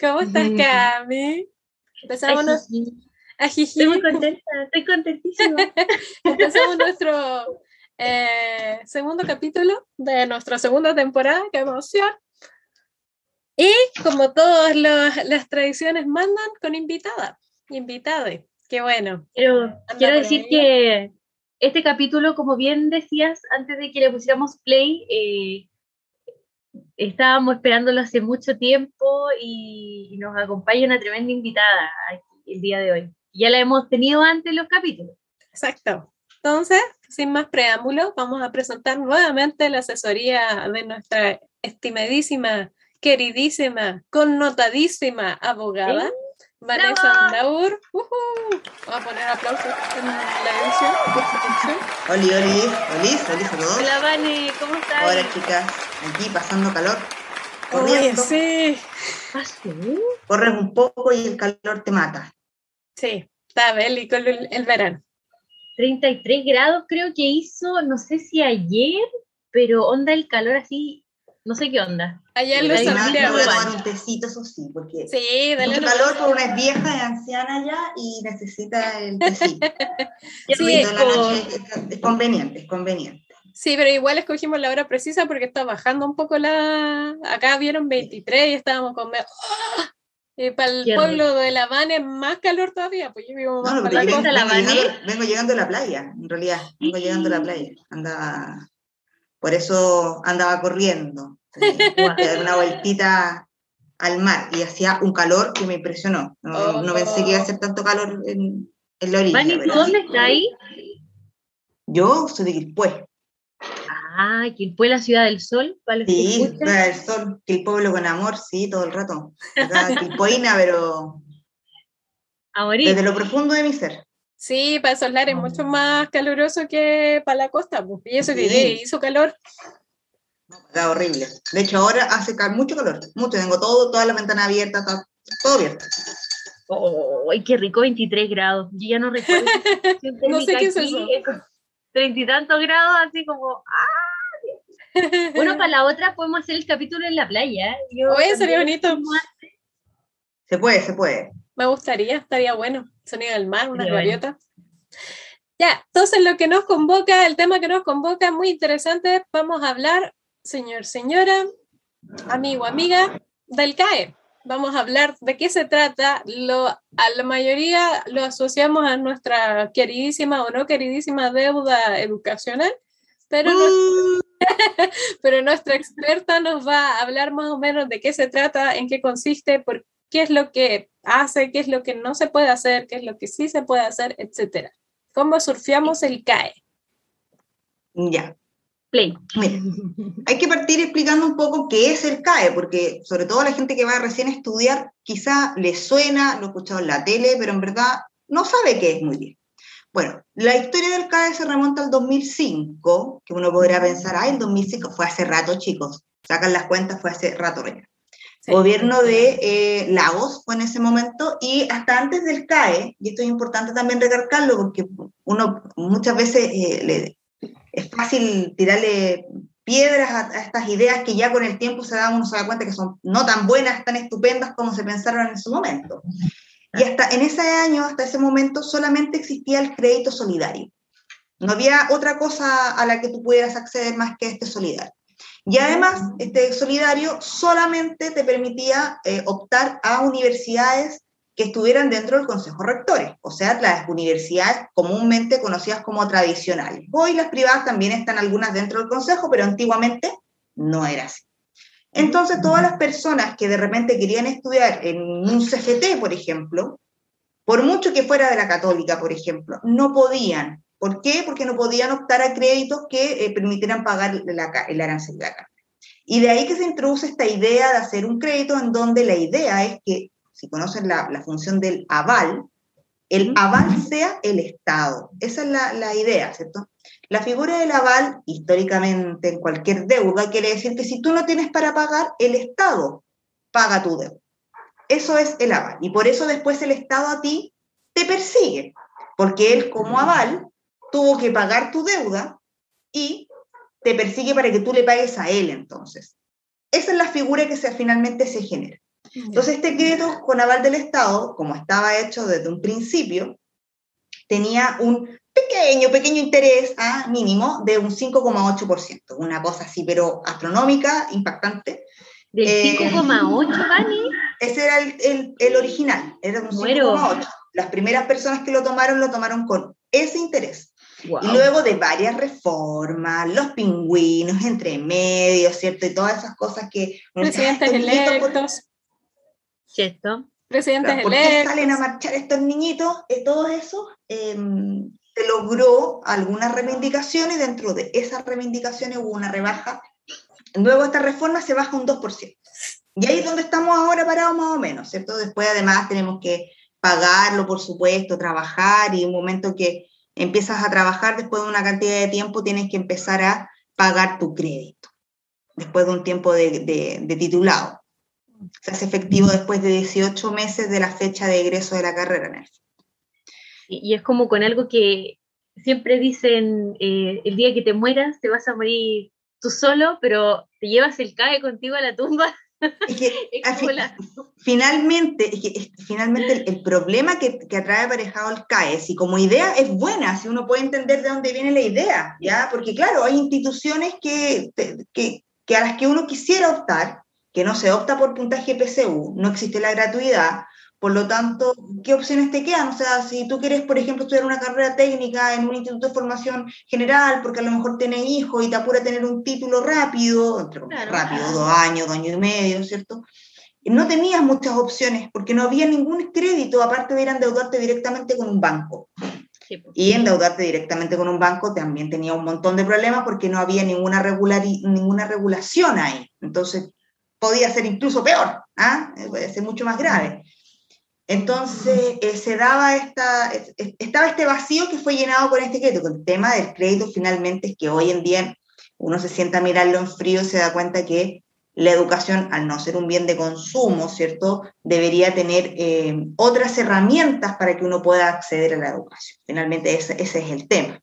¿cómo estás Cami? Empezamos Estoy muy contenta, estoy contentísima. Empezamos nuestro eh, segundo capítulo de nuestra segunda temporada, qué emoción. Y como todas las tradiciones mandan, con invitada, invitada, qué bueno. Quiero, quiero decir que este capítulo, como bien decías, antes de que le pusiéramos play, eh, estábamos esperándolo hace mucho tiempo y, nos acompaña una tremenda invitada aquí, el día de hoy. Ya la hemos tenido antes en los capítulos. Exacto. Entonces, sin más preámbulos, vamos a presentar nuevamente la asesoría de nuestra estimadísima, queridísima, connotadísima abogada. Vanessa Laur. Vamos a poner aplausos en la edición. Oli, oli, oli, oli, saludos. Hola, Vani, ¿cómo estás? Hola, chicas. Aquí pasando calor. Corriendo. sí. Corres un poco y el calor te mata. Sí, está bélico el, el verano. 33 grados creo que hizo, no sé si ayer, pero onda el calor así no sé qué onda. Allá en los Santiago. Voy a tomar un tecito, eso sí, porque sí, dale mucho calor por una es vieja y anciana ya y necesita el tecito. sí, es, es conveniente, es conveniente. Sí, pero igual escogimos la hora precisa porque está bajando un poco la... Acá vieron 23 y estábamos con... Y para el pueblo de La Habana es más calor todavía, pues yo vivo más no, para la costa de La Habana. Vengo llegando a la playa, en realidad, vengo llegando a la playa. Andaba, por eso andaba corriendo dar una vueltita al mar y hacía un calor que me impresionó. No, pensé que iba a hacer tanto calor en, en la orilla. ¿tú dónde está ahí? Yo soy de Quilpué. Ah, Quilpué, la ciudad del sol. sí, ciudad del sol, pueblo con amor, sí, todo el rato. Quilpoína, pero desde lo profundo de mi ser. Sí, para esos lares es mucho más caluroso que para la costa, pues. y eso que hizo calor. Está horrible. De hecho, ahora hace mucho calor, mucho. Tengo todo, toda la ventana abierta, todo, abierto. ¡Oh, qué rico! 23 grados. Yo ya no recuerdo. no sé qué es eso. Treinta y tantos grados, así como. ¡Ah! Bueno, para la otra podemos hacer el capítulo en la playa. Yo Oye, sería bonito. Se puede, se puede. Me gustaría, estaría bueno. Sonido del mar, una gaviota. Ya, entonces lo que nos convoca, el tema que nos convoca, muy interesante, vamos a hablar señor, señora, amigo, amiga del CAE. Vamos a hablar de qué se trata. Lo, a la mayoría lo asociamos a nuestra queridísima o no queridísima deuda educacional, pero, uh. pero nuestra experta nos va a hablar más o menos de qué se trata, en qué consiste, por qué es lo que hace, qué es lo que no se puede hacer, qué es lo que sí se puede hacer, etcétera. ¿Cómo surfeamos el CAE? Ya, Play. hay que partir explicando un poco qué es el CAE, porque sobre todo la gente que va recién a estudiar, quizá le suena, lo ha escuchado en la tele, pero en verdad no sabe qué es muy bien. Bueno, la historia del CAE se remonta al 2005, que uno podrá pensar, ay, el 2005 fue hace rato, chicos, sacan las cuentas, fue hace rato ya. Gobierno de eh, Lagos fue en ese momento y hasta antes del CAE, y esto es importante también recalcarlo porque uno muchas veces eh, le, es fácil tirarle piedras a, estas ideas que ya con el tiempo se da, uno se da cuenta que son no tan buenas, tan estupendas como se pensaron en su momento. Y hasta en ese año, hasta ese momento, solamente existía el crédito solidario. No había otra cosa a la que tú pudieras acceder más que este solidario. Y además, este solidario solamente te permitía eh, optar a universidades que estuvieran dentro del Consejo Rectores, o sea, las universidades comúnmente conocidas como tradicionales. Hoy las privadas también están algunas dentro del Consejo, pero antiguamente no era así. Entonces, todas las personas que de repente querían estudiar en un CFT, por ejemplo, por mucho que fuera de la católica, por ejemplo, no podían. ¿Por qué? Porque no podían optar a créditos que eh, permitieran pagar el arancel de la carta. Y de ahí que se introduce esta idea de hacer un crédito en donde la idea es que si conocen la, función del aval, el aval sea el Estado. Esa es la, idea, ¿cierto? La figura del aval, históricamente en cualquier deuda, quiere decir que si tú no tienes para pagar, el Estado paga tu deuda. Eso es el aval. Y por eso después el Estado a ti te persigue, porque él como aval tuvo que pagar tu deuda y te persigue para que tú le pagues a él entonces. esa es la figura que se, finalmente se genera. Entonces, este crédito con aval del Estado, como estaba hecho desde un principio, tenía un pequeño, pequeño interés ¿ah? mínimo de un 5,8%, una cosa así, pero astronómica, impactante. ¿Del 5,8, eh, Dani? Ese era el, el, original, era un 5,8. Las primeras personas que lo tomaron lo tomaron con ese interés. Y luego de varias reformas, los pingüinos entre medios, ¿cierto? Y todas esas cosas que... Presidentes electos. ¿Cierto? Presidentes ¿Por qué salen a marchar estos niñitos? Eh, todo eso em, se logró algunas reivindicaciones, dentro de esas reivindicaciones hubo una rebaja. Luego esta reforma se baja un 2%. Y ahí es donde estamos ahora parados más o menos, ¿cierto? Después además tenemos que pagarlo, por supuesto, trabajar y un momento que empiezas a trabajar, después de una cantidad de tiempo tienes que empezar a pagar tu crédito, después de un tiempo de, titulado. Se hace efectivo después de 18 meses de la fecha de egreso de la carrera, Nelson. Y, es como con algo que siempre dicen, eh, el día que te mueras te vas a morir tú solo, pero te llevas el CAE contigo a la tumba. finalmente, finalmente el, problema que, que, atrae aparejado el CAE, si como idea es buena, si uno puede entender de dónde viene la idea, ¿ya? Porque claro, hay instituciones que, que, que a las que uno quisiera optar, que no se opta por puntaje PSU, no existe la gratuidad, por lo tanto, ¿qué opciones te quedan? O sea, si tú quieres, por ejemplo, estudiar una carrera técnica en un instituto de formación general, porque a lo mejor tienes hijos y te apura tener un título rápido, rápido, dos años, dos años y medio, ¿cierto? No tenías muchas opciones porque no había ningún crédito aparte de ir a endeudarte directamente con un banco. Pues. Y endeudarte directamente con un banco también tenía un montón de problemas porque no había ninguna, regular, ninguna regulación ahí. Entonces, podía ser incluso peor, ¿ah? puede ser mucho más grave. Entonces eh, se daba esta, estaba este vacío que fue llenado con este crédito. El tema del crédito finalmente es que hoy en día uno se sienta a mirarlo en frío y se da cuenta que la educación, al no ser un bien de consumo, ¿cierto?, debería tener eh, otras herramientas para que uno pueda acceder a la educación. Finalmente ese, es el tema.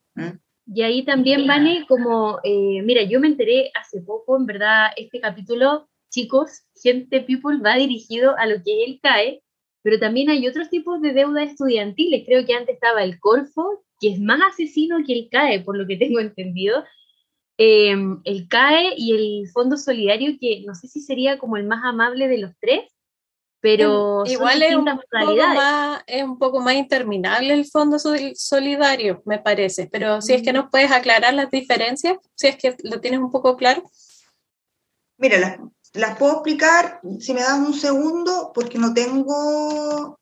Y ahí también, Vane, como, eh, mira, yo me enteré hace poco, en verdad, este capítulo, chicos, gente people va dirigido a lo que él cae, pero también hay otros tipos de deuda estudiantiles. Creo que antes estaba el Corfo, que es más asesino que el CAE, por lo que tengo entendido. Em, el CAE y el Fondo Solidario, que no sé si sería como el más amable de los tres, pero igual es un, poco más, es un poco más interminable el Fondo Solidario, me parece. Pero si es que nos puedes aclarar las diferencias, si es que lo tienes un poco claro. Mira, las puedo explicar si me das un segundo, porque no tengo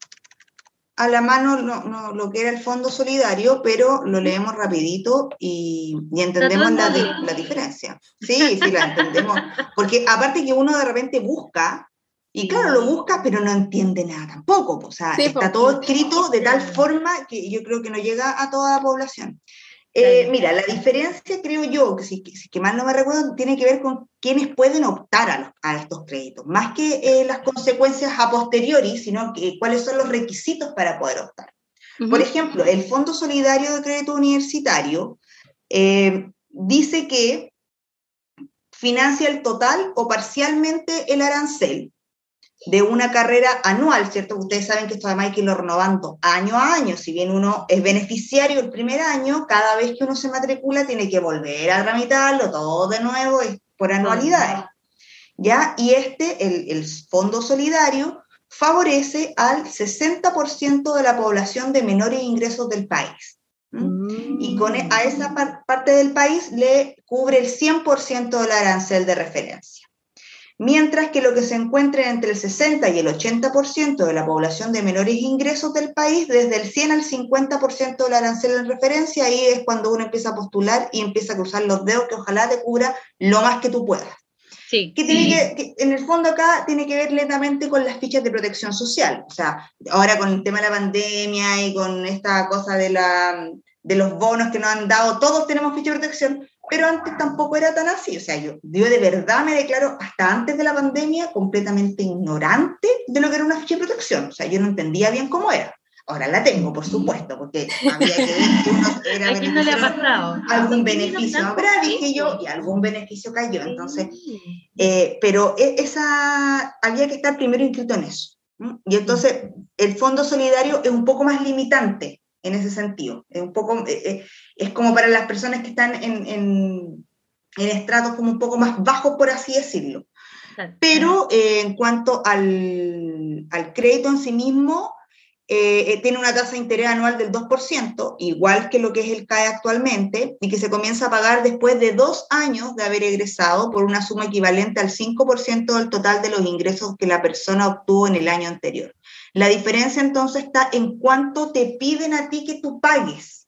a la mano lo que era el fondo solidario, pero lo leemos rapidito y, entendemos la, diferencia. Sí, sí, la entendemos. Porque aparte que uno de repente busca, y claro, lo busca, pero no entiende nada tampoco. O sea, está todo escrito de tal forma que yo creo que no llega a toda la población. Eh, mira, la diferencia creo yo, que si, que mal no me recuerdo, tiene que ver con quiénes pueden optar a, estos créditos, más que eh, las consecuencias a posteriori, sino que cuáles son los requisitos para poder optar. Por ejemplo, el Fondo Solidario de Crédito Universitario eh, dice que financia el total o parcialmente el arancel de una carrera anual, ¿cierto? Ustedes saben que esto además hay que irlo renovando año a año. Si bien uno es beneficiario el primer año, cada vez que uno se matricula tiene que volver a tramitarlo todo de nuevo por anualidades. ¿Ya? Y este, el, el Fondo Solidario, favorece al 60% de la población de menores ingresos del país. Y con, e, a esa parte del país le cubre el 100% del arancel de referencia mientras que lo que se encuentra entre el 60 y el 80% de la población de menores ingresos del país, desde el 100 al 50% del arancel en referencia, ahí es cuando uno empieza a postular y empieza a cruzar los dedos que ojalá te cubra lo más que tú puedas. Sí. Que tiene que, en el fondo acá tiene que ver lentamente con las fichas de protección social. O sea, ahora con el tema de la pandemia y con esta cosa de, la, de los bonos que nos han dado, todos tenemos ficha de protección, pero antes tampoco era tan así. O sea, yo, yo de verdad me declaro hasta antes de la pandemia completamente ignorante de lo que era una ficha de protección. O sea, yo no entendía bien cómo era. Ahora la tengo, por supuesto, porque había que ver que uno era ¿A quién no le ha pasado? algún beneficio habrá, dije yo, y algún beneficio cayó. Entonces, eh, pero e, esa había que estar primero inscrito en eso. Y entonces el fondo solidario es un poco más limitante en ese sentido. Es un poco, eh, eh, es como para las personas que están en, en, en estratos como un poco más bajos, por así decirlo. Pero en cuanto al, al crédito en sí mismo, eh, eh, tiene una tasa de interés anual del 2%, igual que lo que es el CAE actualmente, y que se comienza a pagar después de dos años de haber egresado por una suma equivalente al 5% del total de los ingresos que la persona obtuvo en el año anterior. La diferencia entonces está en cuánto te piden a ti que tú pagues.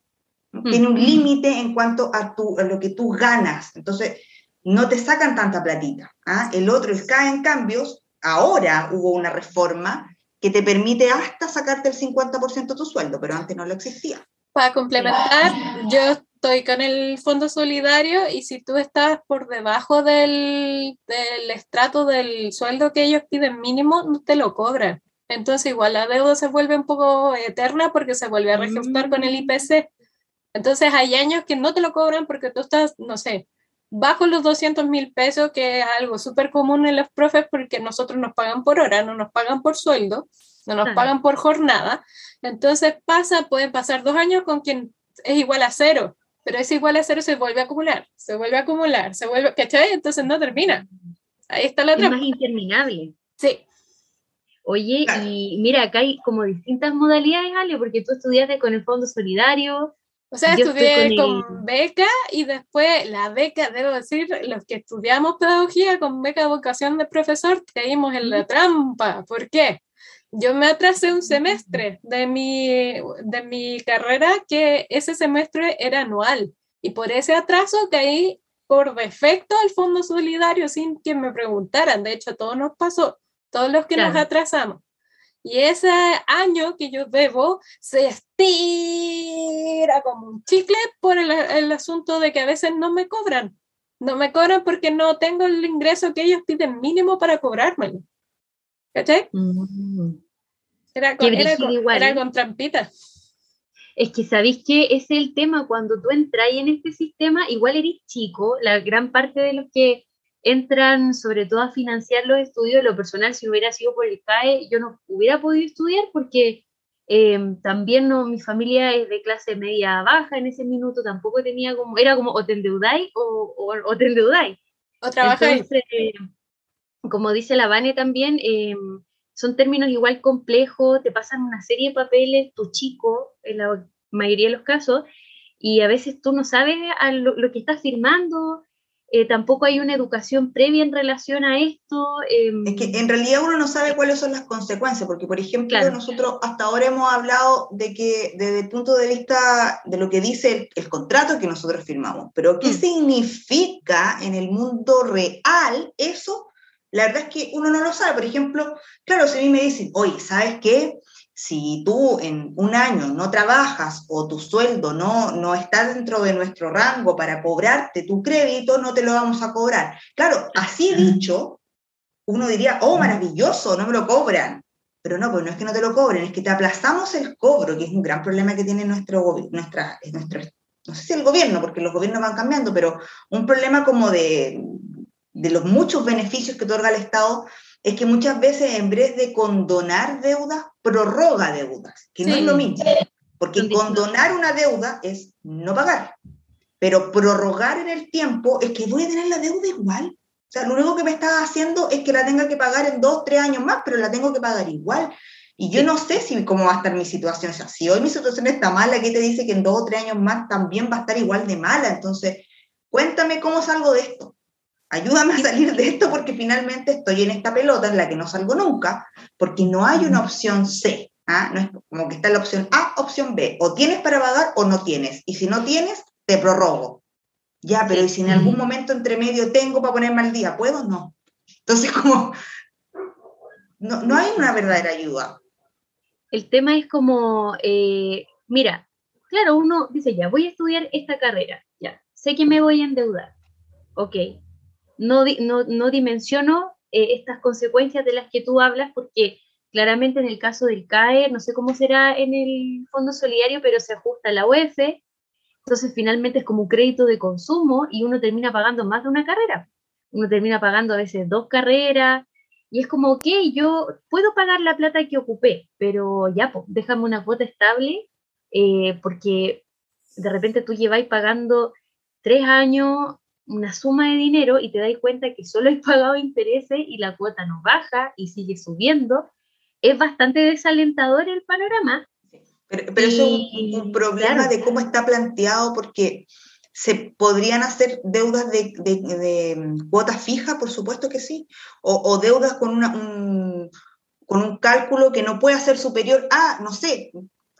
Tiene un límite en cuanto a, tu, a lo que tú ganas. Entonces, no te sacan tanta platita. ¿ah? El otro, el CAE, en cambios, ahora hubo una reforma que te permite hasta sacarte el 50% de tu sueldo, pero antes no lo existía. Para complementar, yo estoy con el Fondo Solidario y si tú estás por debajo del, del estrato del sueldo que ellos piden mínimo, no te lo cobran. Entonces igual la deuda se vuelve un poco eterna porque se vuelve a reajustar con el mm. IPC. Entonces hay años que no te lo cobran porque tú estás, no sé, bajo los 200 mil pesos, que es algo súper común en los profes porque nosotros nos pagan por hora, no nos pagan por sueldo, no nos pagan por jornada. Entonces pasa, pueden pasar dos años con quien es igual a cero, pero ese igual a cero se vuelve a acumular, se vuelve a acumular, se vuelve, ¿cachai? Entonces no termina. Ahí está la otra. Es más interminable. Sí. Oye, y mira, acá hay como distintas modalidades, Ale, porque tú estudiaste con el Fondo Solidario, o sea, estudié con, beca y después la beca, debo decir, los que estudiamos pedagogía con beca de vocación de profesor, caímos en la trampa. ¿Por qué? Yo me atrasé un semestre de mi, de mi carrera que ese semestre era anual y por ese atraso caí por defecto al Fondo Solidario sin que me preguntaran. De hecho, todo nos pasó, todos los que nos atrasamos. Y ese año que yo debo se estira como un chicle por el, el, asunto de que a veces no me cobran. No me cobran porque no tengo el ingreso que ellos piden mínimo para cobrármelo. ¿Cachai? Mm. Era, con, era, era con trampitas. Es que sabéis que es el tema, cuando tú entras en este sistema, igual eres chico, la gran parte de los que entran sobre todo a financiar los estudios. Lo personal, si hubiera sido por el CAE, yo no hubiera podido estudiar porque eh, también no, mi familia es de clase media baja en ese minuto, tampoco tenía como, era como o te endeudáis o, o, te endeudáis. O trabajáis. como dice la Vane también, eh, son términos igual complejos, te pasan una serie de papeles, tu chico, en la mayoría de los casos, y a veces tú no sabes lo, lo que estás firmando, eh, tampoco hay una educación previa en relación a esto. Em, es que en realidad uno no sabe cuáles son las consecuencias, porque por ejemplo nosotros hasta ahora hemos hablado de que desde el punto de vista de lo que dice el, contrato que nosotros firmamos, pero ¿qué mm. significa en el mundo real eso? La verdad es que uno no lo sabe. Por ejemplo, claro, si a mí me dicen, oye, ¿sabes qué? Si tú en un año no trabajas o tu sueldo no, no está dentro de nuestro rango para cobrarte tu crédito, no te lo vamos a cobrar. Claro, así dicho, uno diría, oh, maravilloso, no me lo cobran. Pero no, pues no es que no te lo cobren, es que te aplazamos el cobro, que es un gran problema que tiene nuestro, nuestra, nuestro, no sé si el gobierno, porque los gobiernos van cambiando, pero un problema como de, de los muchos beneficios que otorga el Estado es que muchas veces en vez de condonar deudas, prorroga deudas, que no es lo mismo. Porque condonar una deuda es no pagar, pero prorrogar en el tiempo es que voy a tener la deuda igual. O sea, lo único que me está haciendo es que la tenga que pagar en dos, tres años más, pero la tengo que pagar igual. Y yo no sé si cómo va a estar mi situación. O sea, si hoy mi situación está mala, ¿qué te dice que en dos o tres años más también va a estar igual de mala? Entonces, cuéntame cómo salgo de esto ayúdame a salir de esto porque finalmente estoy en esta pelota en la que no salgo nunca, porque no hay una opción C. ¿ah? No es como que está la opción A, opción B. O tienes para pagar o no tienes. Y si no tienes, te prorrogo. Ya, pero ¿y si en algún momento entre medio tengo para ponerme al día? ¿Puedo? No. Entonces, como, no, no hay una verdadera ayuda. El tema es como, eh, mira, claro, uno dice, ya, voy a estudiar esta carrera, ya, sé que me voy a endeudar. Ok, no, no, no dimensiono eh, estas consecuencias de las que tú hablas porque claramente en el caso del CAE, no sé cómo será en el Fondo Solidario, pero se ajusta a la UEF, entonces finalmente es como un crédito de consumo y uno termina pagando más de una carrera. Uno termina pagando a veces dos carreras y es como, ok, yo puedo pagar la plata que ocupé, pero ya, déjame una cuota estable eh, porque de repente tú lleváis pagando tres años una suma de dinero y te das cuenta que solo has pagado intereses y la cuota no baja y sigue subiendo, es bastante desalentador el panorama. Pero, eso es un, problema de cómo está planteado porque se podrían hacer deudas de, de, mm, cuota fija, por supuesto que sí, o, deudas con, una, un, con un cálculo que no pueda ser superior a, no sé,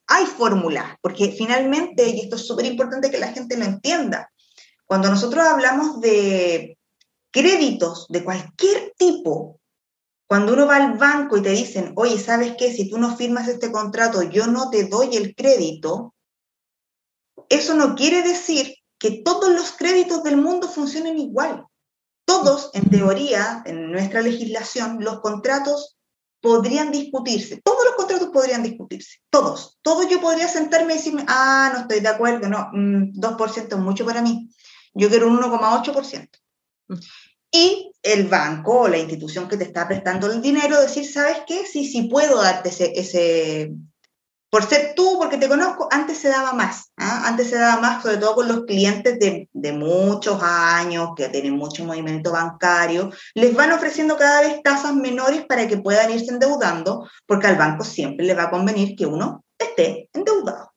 hay fórmulas, porque finalmente, y esto es súper importante que la gente lo entienda, cuando nosotros hablamos de créditos de cualquier tipo, cuando uno va al banco y te dicen, oye, ¿sabes qué? Si tú no firmas este contrato, yo no te doy el crédito, eso no quiere decir que todos los créditos del mundo funcionen igual. Todos, en teoría, en nuestra legislación, los contratos podrían discutirse. Todos los contratos podrían discutirse. Todos. Todos yo podría sentarme y decirme, ah, no estoy de acuerdo, no, 2% mm, es mucho para mí yo quiero un 1,8%. Mm. Y el banco o la institución que te está prestando el dinero decir, ¿sabes qué? Sí, sí puedo darte ese, por ser tú, porque te conozco, antes se daba más, ¿ah? antes se daba más, sobre todo con los clientes de, de, muchos años, que tienen mucho movimiento bancario, les van ofreciendo cada vez tasas menores para que puedan irse endeudando, porque al banco siempre le va a convenir que uno esté endeudado.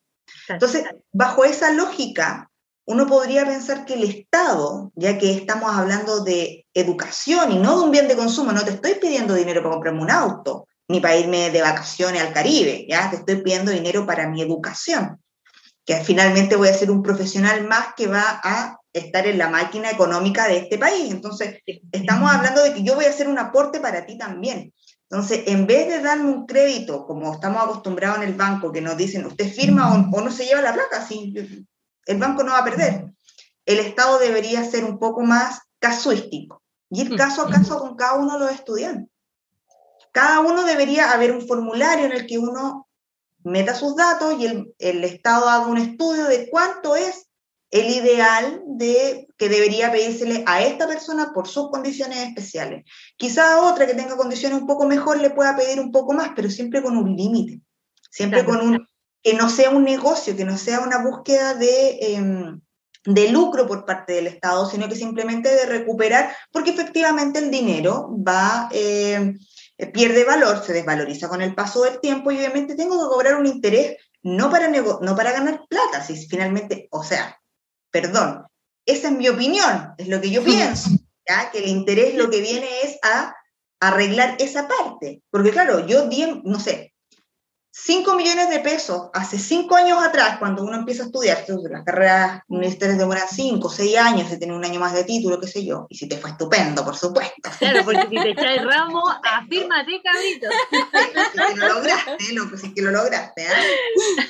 Entonces, bajo esa lógica, uno podría pensar que el Estado, ya que estamos hablando de educación y no de un bien de consumo, no te estoy pidiendo dinero para comprarme un auto, ni para irme de vacaciones al Caribe, ya te estoy pidiendo dinero para mi educación, que finalmente voy a ser un profesional más que va a estar en la máquina económica de este país. Entonces, estamos hablando de que yo voy a hacer un aporte para ti también. Entonces, en vez de darme un crédito, como estamos acostumbrados en el banco, que nos dicen, usted firma o, no se lleva la placa, sí, el banco no va a perder. El Estado debería ser un poco más casuístico, ir caso a caso con cada uno de los estudiantes. Cada uno debería haber un formulario en el que uno meta sus datos y el, Estado haga un estudio de cuánto es el ideal de que debería pedírsele a esta persona por sus condiciones especiales. Quizá a otra que tenga condiciones un poco mejor le pueda pedir un poco más, pero siempre con un límite, siempre con un que no sea un negocio, que no sea una búsqueda de, em, de lucro por parte del Estado, sino que simplemente de recuperar, porque efectivamente el dinero va, em, pierde valor, se desvaloriza con el paso del tiempo y obviamente tengo que cobrar un interés no para, no para ganar plata, si finalmente, o sea, perdón, esa es mi opinión, es lo que yo pienso, ¿ya? que el interés lo que viene es a arreglar esa parte, porque claro, yo no sé, 5 millones de pesos hace 5 años atrás, cuando uno empieza a estudiar, las carreras universitarias demoran 5, 6 años, se tiene un año más de título, qué sé yo, y si te fue estupendo, por supuesto. Claro, porque si te echas ramo, afírmate, cabrito. si lo lograste, lo, si que lo lograste.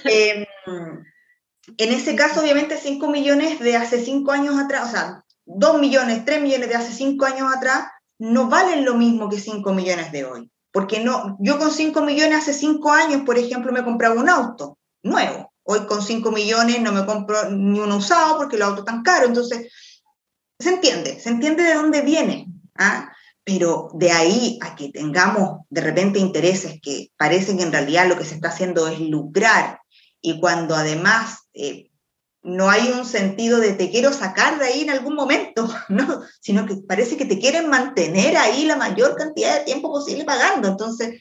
¿eh? en ese caso, obviamente, 5 millones de hace 5 años atrás, o sea, 2 millones, 3 millones de hace 5 años atrás, no valen lo mismo que 5 millones de hoy. Porque no, yo con 5 millones hace 5 años, por ejemplo, me compraba un auto nuevo. Hoy con 5 millones no me compro ni uno usado porque el auto es tan caro. Entonces, se entiende, se entiende de dónde viene. ¿ah? Pero de ahí a que tengamos de repente intereses que parecen que en realidad lo que se está haciendo es lucrar y cuando además eh, no hay un sentido de te quiero sacar de ahí en algún momento, no, sino que parece que te quieren mantener ahí la mayor cantidad de tiempo posible pagando. Entonces,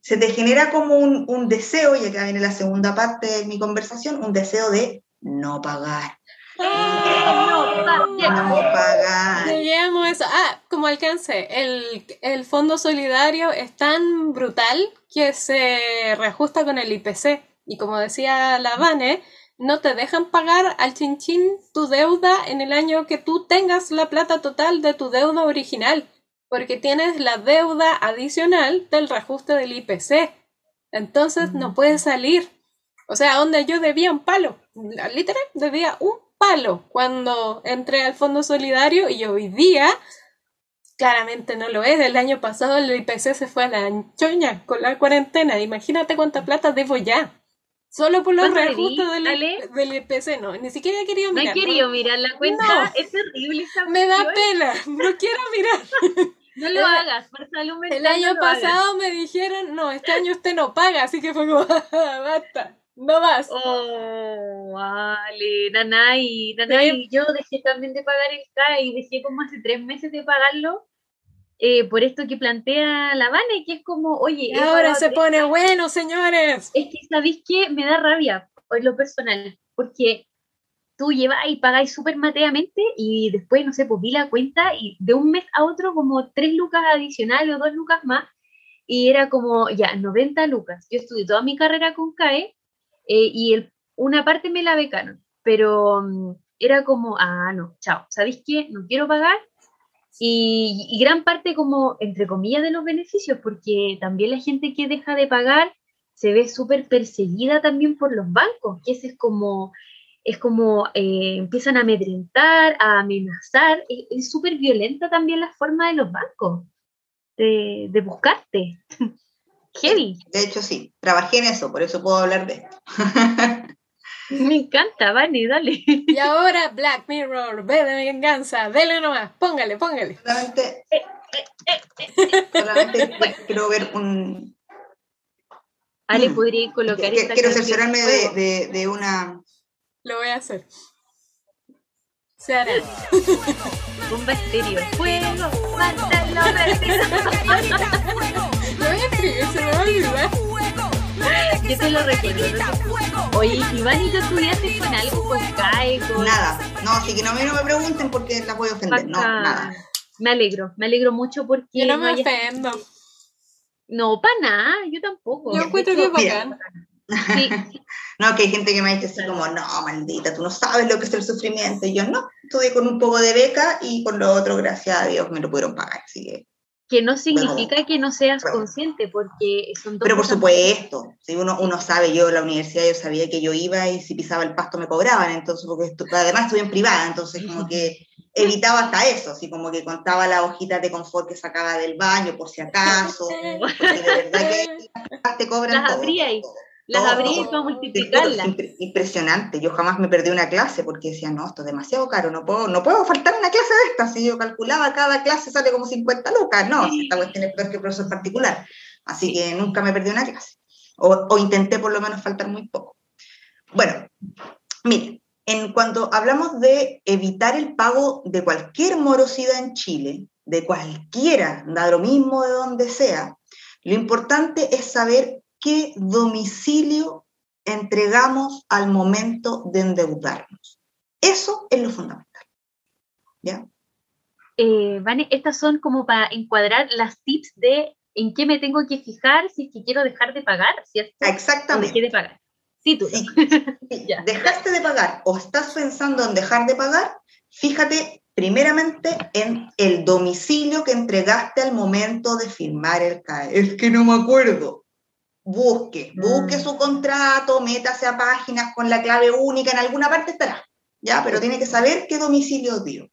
se te genera como un, deseo, y acá viene la segunda parte de mi conversación, un deseo de no pagar. no, pagar. eso. Ah, como alcance, el, el fondo solidario es tan brutal que se reajusta con el IPC. Y como decía la Vane, no te dejan pagar al chinchín tu deuda en el año que tú tengas la plata total de tu deuda original, porque tienes la deuda adicional del reajuste del IPC. Entonces no puedes salir. O sea, donde yo debía un palo, literal, debía un palo cuando entré al Fondo Solidario y hoy día Claramente no lo es. El año pasado el IPC se fue a la choña con la cuarentena. Imagínate cuánta plata debo ya. Solo por los reajustes del, del, IPC, no, ni siquiera he querido mirar. No he querido mirar la cuenta, es terrible esa Me da pena, no quiero mirar. No lo hagas, por salud mental. El año pasado me dijeron, no, este año usted no paga, así que fue como, basta, no vas. Oh, vale, Nanay, Nanay, yo dejé también de pagar el CAE y dejé como hace tres meses de pagarlo eh, por esto que plantea la Vane, que es como, oye... ahora se pone bueno, señores. Es que, ¿sabéis qué? Me da rabia, por lo personal, porque tú llevas y pagáis súper mateamente y después, no sé, pues vi la cuenta y de un mes a otro como tres lucas adicionales o dos lucas más y era como, ya, 90 lucas. Yo estudié toda mi carrera con CAE eh, y el, una parte me la becaron, pero mm, era como, ah, no, chao, ¿sabéis qué? No quiero pagar. Y, gran parte como, entre comillas, de los beneficios, porque también la gente que deja de pagar se ve súper perseguida también por los bancos, que es como es como eh, empiezan a amedrentar, a amenazar. Es súper violenta también la forma de los bancos de, de buscarte. Heavy. De hecho, sí, trabajé en eso, por eso puedo hablar de esto. Me encanta, Vani, dale. Y ahora Black Mirror, ve de venganza, dele nomás, póngale, póngale. Solamente, eh, eh, solamente quiero ver un... Ale, podría colocar esta Quiero cerciorarme de, de, de, una lo voy a hacer. Se hará. Bomba estéreo. Fuego, mátalo, Lo voy a escribir, se me va a olvidar. Yo te lo recuerdo. Oye, Iván, ¿y tú estudiaste con algo, con CAE? Con... Nada. No, así que no, me pregunten porque la voy a ofender. No, nada. Me alegro, me alegro mucho porque. Yo no me ofendo. No, para nada, yo tampoco. Yo encuentro que es bacán. no, que hay gente que me dice así como, no, maldita, tú no sabes lo que es el sufrimiento. Y yo no, estuve con un poco de beca y con lo otro, gracias a Dios, me lo pudieron pagar. Así que, que no significa que no seas consciente, porque son Pero por supuesto, si uno, uno sabe, yo en la universidad yo sabía que yo iba y si pisaba el pasto me cobraban, entonces, porque además estuve en privada, entonces como que evitaba hasta eso, así como que contaba las hojitas de confort que sacaba del baño por si acaso, porque de verdad que te cobran Las todo, las abrí para multiplicarlas. Impresionante. Yo jamás me perdí una clase porque decía, no, esto es demasiado caro, no puedo, no puedo faltar una clase de estas. Si yo calculaba cada clase sale como 50 lucas, no, esta cuestión es peor que profesor particular. Así que nunca me perdí una clase. O, o, intenté por lo menos faltar muy poco. Bueno, miren, en cuanto hablamos de evitar el pago de cualquier morosidad en Chile, de cualquiera, da lo mismo de donde sea, lo importante es saber qué domicilio entregamos al momento de endeudarnos. Eso es lo fundamental. ¿Ya? Eh, Vane, estas son como para encuadrar las tips de en qué me tengo que fijar si es que quiero dejar de pagar, ¿cierto? Exactamente. de pagar. Sí, tú. Sí. Dejaste de pagar o estás pensando en dejar de pagar, fíjate primeramente en el domicilio que entregaste al momento de firmar el CAE. Es que no me acuerdo busque, busque mm. su contrato, métase a páginas con la clave única, en alguna parte estará, ¿ya? Pero tiene que saber qué domicilio dio.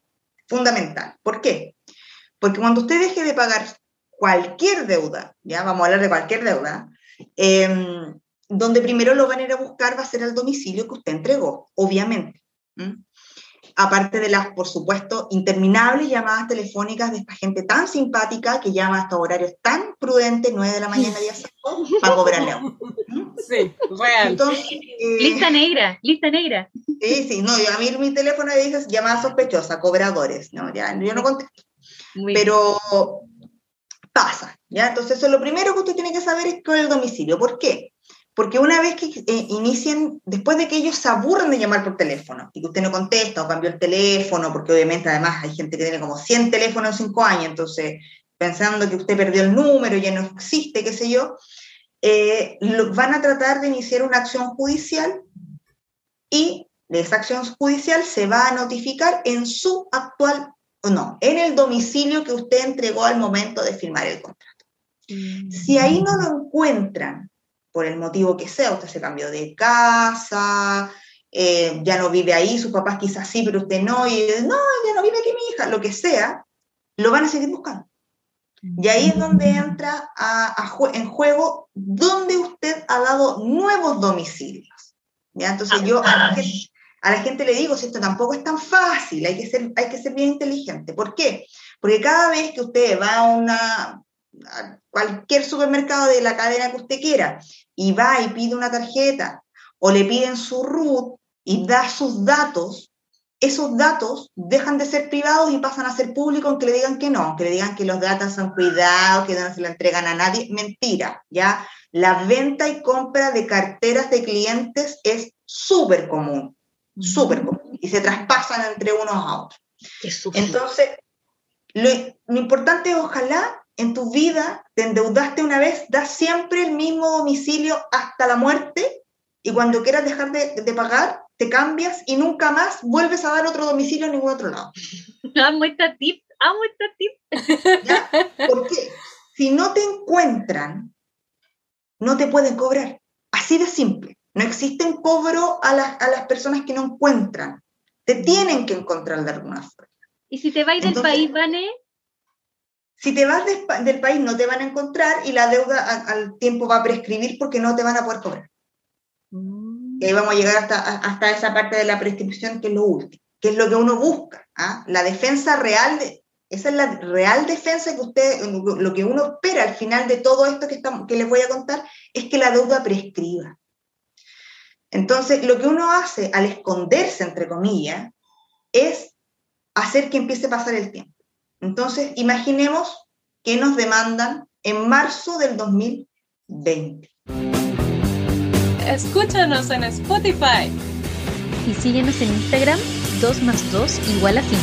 Fundamental. ¿Por qué? Porque cuando usted deje de pagar cualquier deuda, ya vamos a hablar de cualquier deuda, em, donde primero lo van a ir a buscar va a ser el domicilio que usted entregó, obviamente aparte de las, por supuesto, interminables llamadas telefónicas de esta gente tan simpática que llama a estos horarios tan prudentes, 9 de la mañana, día sábado, para cobrarle a Sí, real. Eh, lista negra, lista negra. Sí, sí, no, yo, a mí mi teléfono me dice llamada sospechosa, cobradores, ¿no? Ya, yo no contesto. Pero pasa, ¿ya? Entonces, eso lo primero que usted tiene que saber es cuál es el domicilio. ¿Por qué? Porque una vez que eh, inicien, después de que ellos se aburren de llamar por teléfono y que usted no contesta o cambió el teléfono, porque obviamente además hay gente que tiene como 100 teléfonos en 5 años, entonces pensando que usted perdió el número, ya no existe, qué sé yo, eh, van a tratar de iniciar una acción judicial y de esa acción judicial se va a notificar en su actual, no, en el domicilio que usted entregó al momento de firmar el contrato. Si ahí no lo encuentran por el motivo que sea, usted se cambió de casa, eh, ya no vive ahí, sus papás quizás sí, pero usted no, y no, ya no vive aquí mi hija, lo que sea, lo van a seguir buscando. Y ahí es donde entra en juego donde usted ha dado nuevos domicilios. ¿ya? Entonces yo a la, gente, le digo, si esto tampoco es tan fácil, hay que, ser, hay que ser bien inteligente. ¿Por qué? Porque cada vez que usted va a, una, a cualquier supermercado de la cadena que usted quiera y va y pide una tarjeta o le piden su RUT y da sus datos, esos datos dejan de ser privados y pasan a ser públicos, aunque le digan que no, que le digan que los datos son cuidados, que no se lo entregan a nadie. Mentira, ¿ya? La venta y compra de carteras de clientes es súper común, súper común, y se traspasan entre unos a otros. Entonces, lo, lo importante es, ojalá, en tu vida, te endeudaste una vez, da siempre el mismo domicilio hasta la muerte, y cuando quieras dejar de, de pagar, te cambias y nunca más vuelves a dar otro domicilio en ningún otro lado. Amo esta tip, amo esta tip. ¿Ya? ¿Por qué? Si no te encuentran, no te pueden cobrar. Así de simple. No existe un cobro a las, a las personas que no encuentran. Te tienen que encontrar de alguna forma. ¿Y si te vas del país, Vane? Si te vas del país no te van a encontrar y la deuda al tiempo va a prescribir porque no te van a poder cobrar. Y ahí vamos a llegar hasta, hasta esa parte de la prescripción que es lo último, que es lo que uno busca. ¿ah? La defensa real, de, esa es la real defensa que usted, lo que uno espera al final de todo esto que, estamos, que les voy a contar, es que la deuda prescriba. Entonces, lo que uno hace al esconderse, entre comillas, es hacer que empiece a pasar el tiempo. Entonces, imaginemos que nos demandan en marzo del 2020. Escúchanos en Spotify. Y síguenos en Instagram, 2 más 2 igual a 5.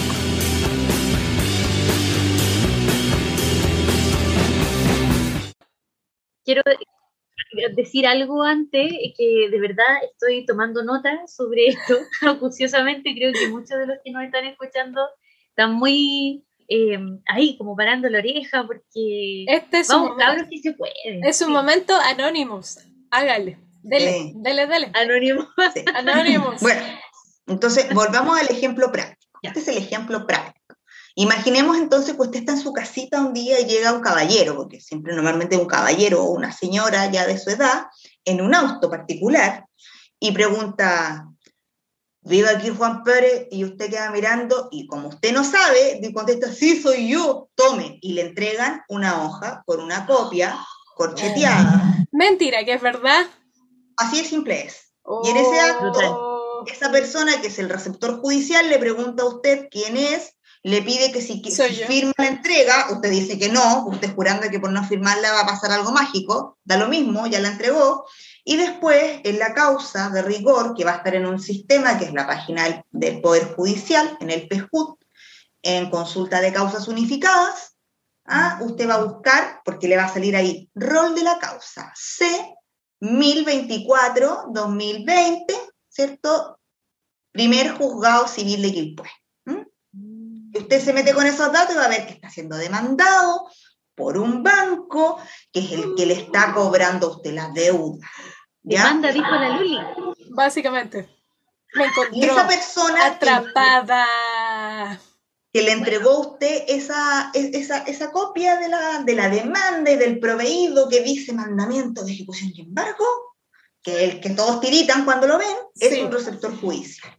Quiero decir algo antes, que de verdad estoy tomando nota sobre esto, acuciosamente creo que muchos de los que nos están escuchando están muy eh, ahí como parando la oreja porque este es vamos, un momento, que se puede. Es un momento anónimos, hágale. Dele, dele, dele. Anónimo. Bueno, entonces volvamos al ejemplo práctico. Este es el ejemplo práctico. Imaginemos entonces que usted está en su casita un día y llega un caballero, porque siempre normalmente un caballero o una señora ya de su edad, en un auto particular, y pregunta, vive aquí Juan Pérez, y usted queda mirando, y como usted no sabe, contesta, sí, soy yo, tome, y le entregan una hoja con una copia corcheteada. Mentira, que es verdad. Así de simple es. y en ese acto, oh. esa persona que es el receptor judicial le pregunta a usted quién es, le pide que si, firma la entrega, usted dice que no, usted jurando que por no firmarla va a pasar algo mágico, da lo mismo, ya la entregó, y después en la causa de rigor, que va a estar en un sistema que es la página del, Poder Judicial, en el PEJUT, en consulta de causas unificadas, ¿ah? usted va a buscar, porque le va a salir ahí, rol de la causa, C 1024-2020, ¿cierto? Primer juzgado civil de Quilpué. Mm. Usted se mete con esos datos y va a ver que está siendo demandado por un banco que es el que le está cobrando a usted la deuda. Demanda, dijo la Luli. Básicamente. Me encontró y esa persona atrapada que le entregó a usted esa, esa, esa copia de la, de la, demanda y del proveído que dice mandamiento de ejecución y embargo, que el que todos tiritan cuando lo ven, es un receptor judicial.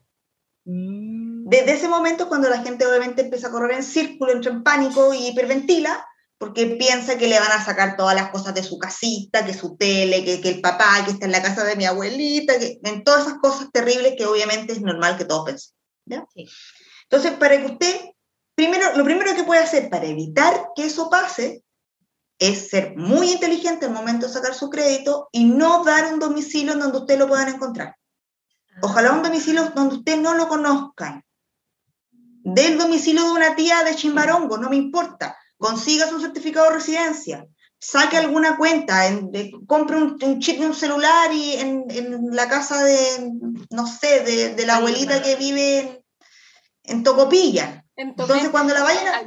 Mm. Desde ese momento, cuando la gente obviamente empieza a correr en círculo, entra en pánico y hiperventila, porque piensa que le van a sacar todas las cosas de su casita, que su tele, que, que el papá, que está en la casa de mi abuelita, que en todas esas cosas terribles que obviamente es normal que todos pensemos. Entonces, para que usted primero, lo primero que puede hacer para evitar que eso pase es ser muy inteligente al momento de sacar su crédito y no dar un domicilio en donde usted lo puedan encontrar. Ojalá un domicilio donde usted no lo conozcan. Del domicilio de una tía de Chimbarongo, no me importa. Consiga su certificado de residencia. Saque alguna cuenta, compre un, chip de un celular y en, la casa de, no sé, de, la abuelita que vive en, en Tocopilla. Entonces, cuando la vayan a,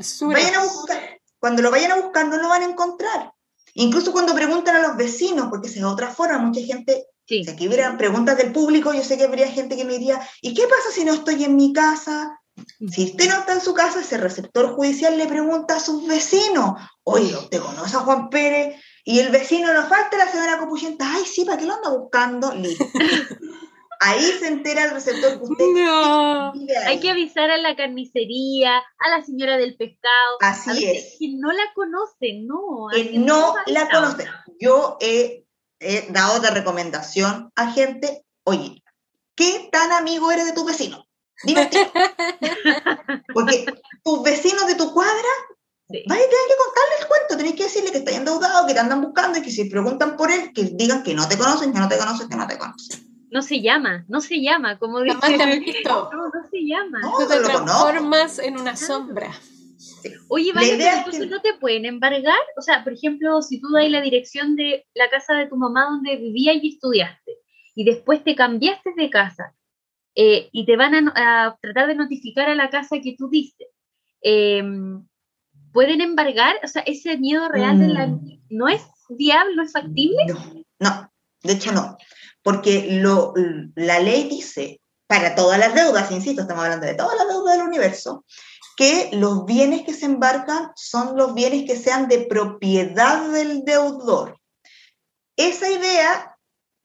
buscar, cuando lo vayan a buscar, no lo van a encontrar. Incluso cuando preguntan a los vecinos, porque esa es otra forma, mucha gente, si aquí hubiera preguntas del público, yo sé que habría gente que me diría, ¿y qué pasa si no estoy en mi casa? Si usted no está en su casa, ese receptor judicial le pregunta a sus vecinos, oye, ¿usted conoce a Juan Pérez? Y el vecino nos falta la señora Copuchenta, ay, sí, ¿para qué lo anda buscando? Listo. Ahí se entera el receptor que usted no. Hay que avisar a la carnicería, a la señora del pescado. Así es. Que no la conocen, no. Que no la conocen. Yo he, he dado de recomendación a gente, oye, ¿qué tan amigo eres de tu vecino? Dime Porque tus vecinos de tu cuadra, sí. vas a tener que contarle el cuento, tenés que decirle que estás endeudado, que te andan buscando y que si preguntan por él, que digan que no te conocen, que no te conocen, que no te conocen. No se llama, no se llama, como dice. No, no se llama. No, te transformas en una sombra. Oye, vale, entonces no te pueden embargar. O sea, por ejemplo, si tú das la dirección de la casa de tu mamá donde vivías y estudiaste, y después te cambiaste de casa, eh, y te van a, tratar de notificar a la casa que tú diste, em, ¿pueden embargar? O sea, ese miedo real de la, mm. no es viable, no es factible. No, no, de hecho no porque lo, la ley dice, para todas las deudas, insisto, estamos hablando de todas las deudas del universo, que los bienes que se embarcan son los bienes que sean de propiedad del deudor. Esa idea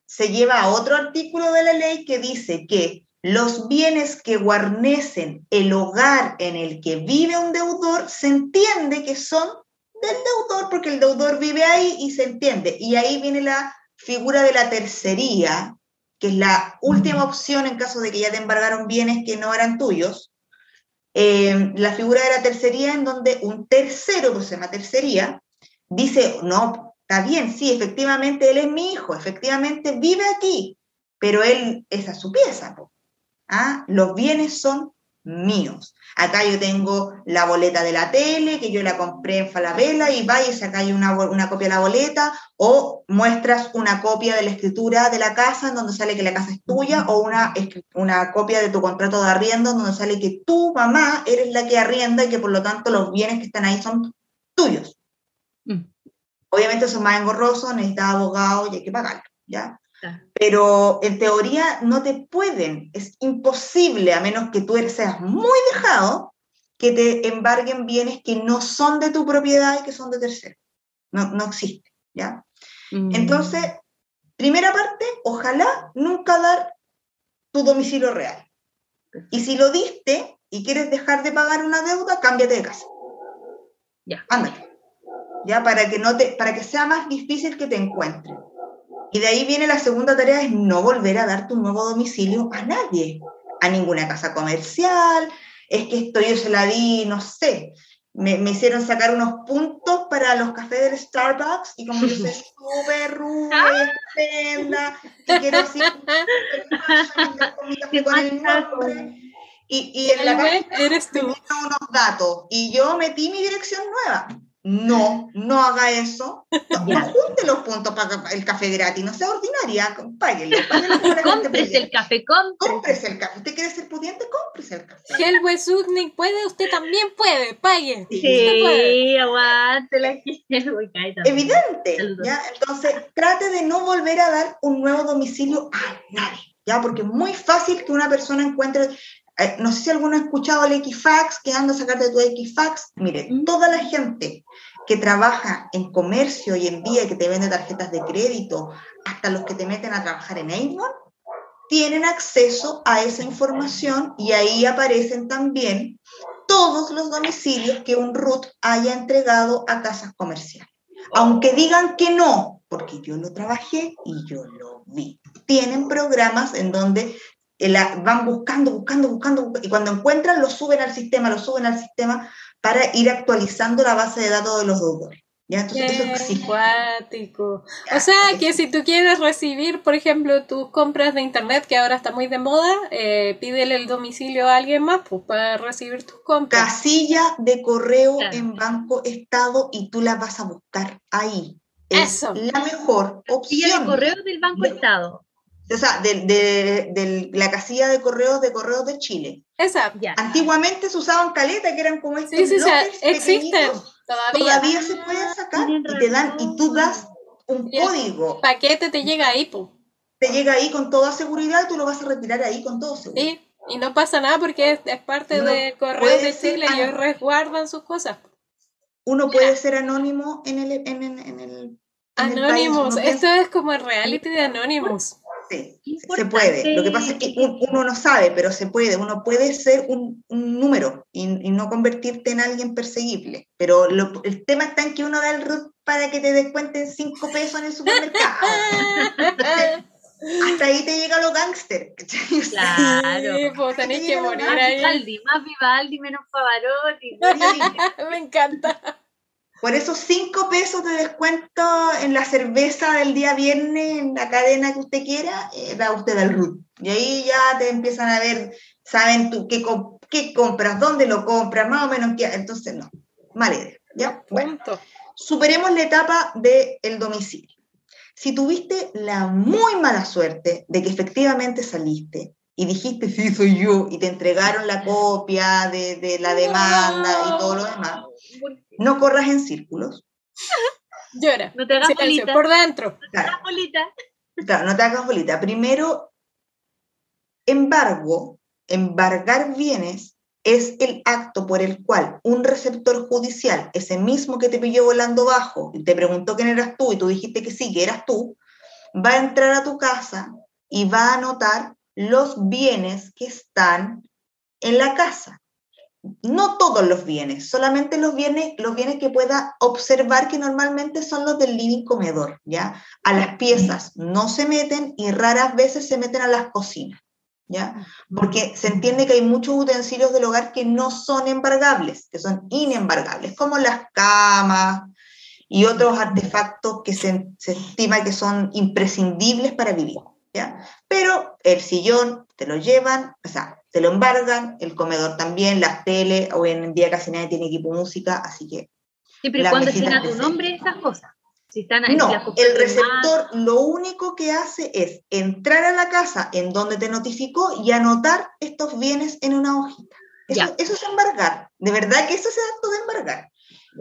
se lleva a otro artículo de la ley que dice que los bienes que guarnecen el hogar en el que vive un deudor se entiende que son del deudor porque el deudor vive ahí y se entiende. Y ahí viene la figura de la tercería, que es la última opción en caso de que ya te embargaron bienes que no eran tuyos, eh, la figura de la tercería en donde un tercero, que se llama tercería, dice, no, está bien, sí, efectivamente él es mi hijo, efectivamente vive aquí, pero él, es su pieza. ¿Ah? Los bienes son míos. Acá yo tengo la boleta de la tele, que yo la compré en Falabella, y vaya, acá hay una, una copia de la boleta, o muestras una copia de la escritura de la casa, en donde sale que la casa es tuya, o una, una copia de tu contrato de arriendo, donde sale que tu mamá eres la que arrienda y que por lo tanto los bienes que están ahí son tuyos. Mm. Obviamente eso es más engorroso, necesitas abogado y hay que pagarlo, ¿ya? Pero en teoría no te pueden, es imposible, a menos que tú seas muy dejado, que te embarguen bienes que no son de tu propiedad y que son de tercero. No, no existe, ¿ya? Mm. Entonces, primera parte, ojalá nunca dar tu domicilio real. Y si lo diste y quieres dejar de pagar una deuda, cámbiate de casa. Ya. Ándate. Ya, para que, no te, para que sea más difícil que te encuentren. Y de ahí viene la segunda tarea, es no volver a dar tu nuevo domicilio a nadie, a ninguna casa comercial, es que esto yo se la di, no sé, me, me, hicieron sacar unos puntos para los cafés del Starbucks y como yo soy súper rubia, estupenda, y quiero decir, con el nombre, y, y en la casa eres tú. unos datos, y yo metí mi dirección nueva no, no haga eso. No, junte los puntos para el café gratis, no sea ordinaria, páguelo. Cómprese el café, cómprese. el café. ¿Usted quiere ser pudiente? Cómprese el café. Helwe Sudnik puede, usted también puede, pague. Sí, aguante la Evidente, ¿ya? Entonces, trate de no volver a dar un nuevo domicilio a nadie, ¿ya? Porque es muy fácil que una persona encuentre no sé si alguno ha escuchado el Equifax, que anda a sacarte tu Equifax. Mire, toda la gente que trabaja en comercio y envía y que te vende tarjetas de crédito, hasta los que te meten a trabajar en Avon, tienen acceso a esa información y ahí aparecen también todos los domicilios que un RUT haya entregado a casas comerciales. Aunque digan que no, porque yo lo trabajé y yo lo vi. Tienen programas en donde van buscando, buscando, buscando, y cuando encuentran lo suben al sistema, lo suben al sistema para ir actualizando la base de datos de los deudores. ¿Ya? Entonces, eso O sea, que si tú quieres recibir, por ejemplo, tus compras de internet, que ahora está muy de moda, eh, pídele el domicilio a alguien más pues, para recibir tus compras. Casilla de correo en Banco Estado y tú la vas a buscar ahí. Es eso. la mejor opción. Casilla de correo del Banco Estado o sea, de, la casilla de correos de correos de Chile. Exacto. Antiguamente se usaban caletas que eran como estos sí, sí, existen todavía. Todavía se pueden sacar y te dan y tú das un código. paquete te llega ahí, po. Te llega ahí con toda seguridad y tú lo vas a retirar ahí con todo seguridad. Sí, Y no pasa nada porque es, parte de Correos de Chile, y ellos resguardan sus cosas. Uno puede ser anónimo en el... En, en, el Anonymous, esto es como el reality de Anonymous. Sí, se puede. Lo que pasa es que uno no sabe, pero se puede. Uno puede ser un, número y, no convertirte en alguien perseguible. Pero el tema está en que uno da el root para que te descuenten cinco pesos en el supermercado. hasta ahí te llega lo gángster. Claro. Sí, pues tenés que morir ahí. más Vivaldi, menos Pavarotti. Me encanta. Por esos cinco pesos de descuento en la cerveza del día viernes, en la cadena que usted quiera, eh, da usted al RUT. Y ahí ya te empiezan a ver, saben tú qué, qué compras, dónde lo compras, más o menos qué. Entonces, no, mala idea. ¿ya? Bueno, superemos la etapa del domicilio. Si tuviste la muy mala suerte de que efectivamente saliste y dijiste, sí, soy yo, y te entregaron la copia de, de la demanda y todo lo demás, no corras en círculos. Llora. No te hagas bolita. Por dentro. No te hagas bolita. Claro, no te hagas bolita. Primero, embargo, embargar bienes es el acto por el cual un receptor judicial, ese mismo que te pilló volando bajo y te preguntó quién eras tú y tú dijiste que sí, que eras tú, va a entrar a tu casa y va a anotar los bienes que están en la casa no todos los bienes, solamente los bienes, los bienes que pueda observar que normalmente son los del living comedor, ¿ya? A las piezas no se meten y raras veces se meten a las cocinas, ¿ya? Porque se entiende que hay muchos utensilios del hogar que no son embargables, que son inembargables, como las camas y otros artefactos que se, se estima que son imprescindibles para vivir, ¿ya? Pero el sillón te lo llevan, o sea, te lo embargan, el comedor también, las tele, hoy en día casi nadie tiene equipo música, así que... Sí, pero cuando a tu nombre esas cosas. Si están no, el receptor lo único que hace es entrar a la casa en donde te notificó y anotar estos bienes en una hojita. Eso, es embargar. De verdad que eso es el acto de embargar.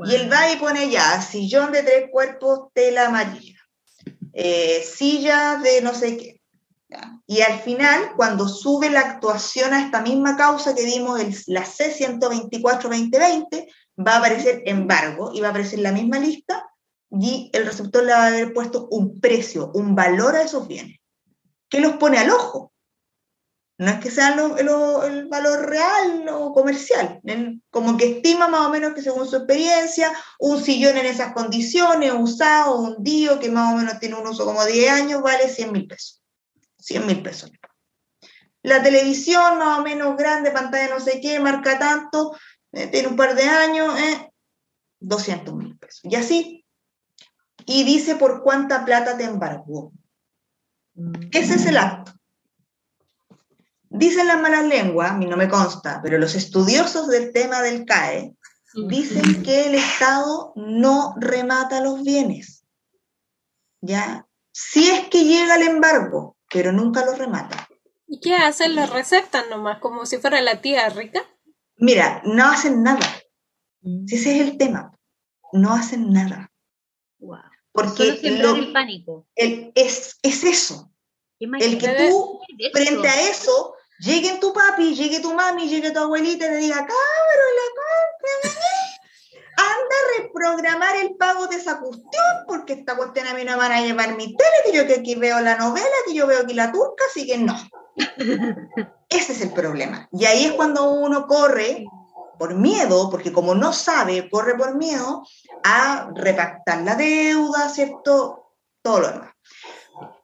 Y él va y pone ya sillón de tres cuerpos, tela amarilla, eh, silla de no sé qué, y al final, cuando sube la actuación a esta misma causa que dimos, el, la C124-2020, va a aparecer embargo y va a aparecer la misma lista y el receptor le va a haber puesto un precio, un valor a esos bienes, que los pone al ojo. No es que sea el valor real o comercial, como que estima más o menos que según su experiencia, un sillón en esas condiciones, usado, un hundido, que más o menos tiene un uso como 10 años, vale 100 mil pesos. 100 mil pesos. La televisión más o menos grande, pantalla no sé qué, marca tanto, eh, tiene un par de años, eh, 200 mil pesos. Y así. Y dice por cuánta plata te embargó. Ese es el acto. Dicen las malas lenguas, a mí no me consta, pero los estudiosos del tema del CAE dicen que el Estado no remata los bienes. ¿Ya? Si es que llega el embargo, pero nunca lo remata. ¿Y qué hacen? ¿Lo receptan nomás, como si fuera la tía rica? Mira, no hacen nada. Mm. ese es el tema. No hacen nada. Wow. Porque el pánico. es, es eso. El que tú, frente a eso, llegue tu papi, llegue tu mami, llegue tu abuelita y te diga, cabrón, la anda a reprogramar el pago de esa cuestión, porque esta cuestión a mí no me van a llevar mi tele, que yo que aquí veo la novela, que yo veo aquí la turca, así que no. Ese es el problema. Y ahí es cuando uno corre por miedo, porque como no sabe, corre por miedo a repactar la deuda, ¿cierto? Todo lo demás.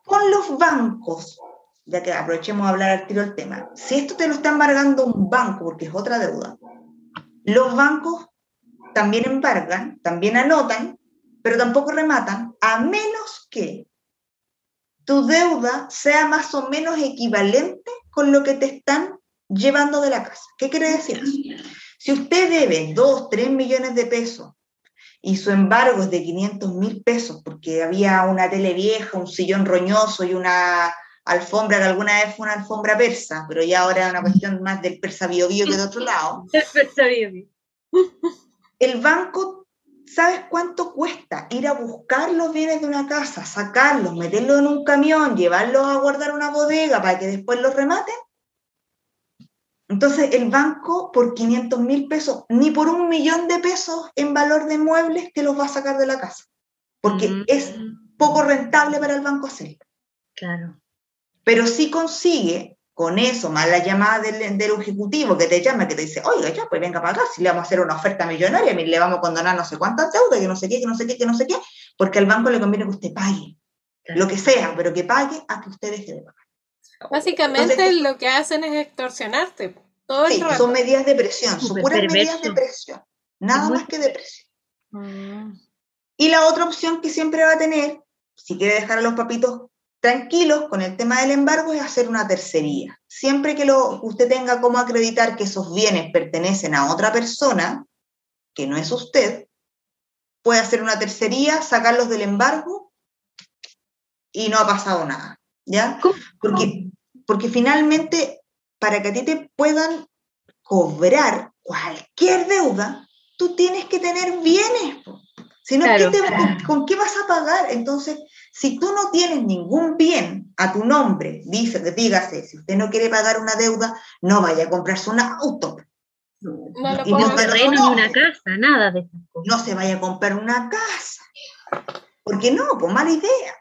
Con los bancos, ya que aprovechemos a hablar al tiro del tema, si esto te lo está embargando un banco, porque es otra deuda, los bancos también embargan, también anotan, pero tampoco rematan, a menos que tu deuda sea más o menos equivalente con lo que te están llevando de la casa. ¿Qué quiere decir eso? Si usted debe 2, 3 millones de pesos y su embargo es de 500 mil pesos porque había una tele vieja, un sillón roñoso y una alfombra que alguna vez fue una alfombra persa, pero ya ahora es una cuestión más del persa bio, que de otro lado. El persa bio el banco, ¿sabes cuánto cuesta ir a buscar los bienes de una casa, sacarlos, meterlos en un camión, llevarlos a guardar una bodega para que después los rematen? Entonces, el banco por 500 mil pesos, ni por un millón de pesos en valor de muebles, te los va a sacar de la casa, porque mm. es poco rentable para el banco hacerlo. Claro. Pero si consigue con eso, más la llamada del, ejecutivo que te llama, que te dice, oiga, ya, pues venga para acá, si le vamos a hacer una oferta millonaria, le vamos a condonar no sé cuántas deudas, que no sé qué, que no sé qué, que no sé qué, porque al banco le conviene que usted pague, lo que sea, pero que pague a que usted deje de pagar. Básicamente lo que hacen es extorsionarte. Todo sí, son medidas de presión, son puras medidas de presión, nada más que de presión. Mm. Y la otra opción que siempre va a tener, si quiere dejar a los papitos tranquilos con el tema del embargo es hacer una tercería. Siempre que lo, usted tenga como acreditar que esos bienes pertenecen a otra persona, que no es usted, puede hacer una tercería, sacarlos del embargo y no ha pasado nada. ¿Ya? Porque, porque finalmente, para que a ti te puedan cobrar cualquier deuda, tú tienes que tener bienes. Si no, ¿con, qué vas a pagar? Entonces, si tú no tienes ningún bien a tu nombre, dice, dígase, si usted no quiere pagar una deuda, no vaya a comprarse un auto. No, y no terreno ni una casa, nada de esas cosas. No se vaya a comprar una casa. Porque no, pues mala idea.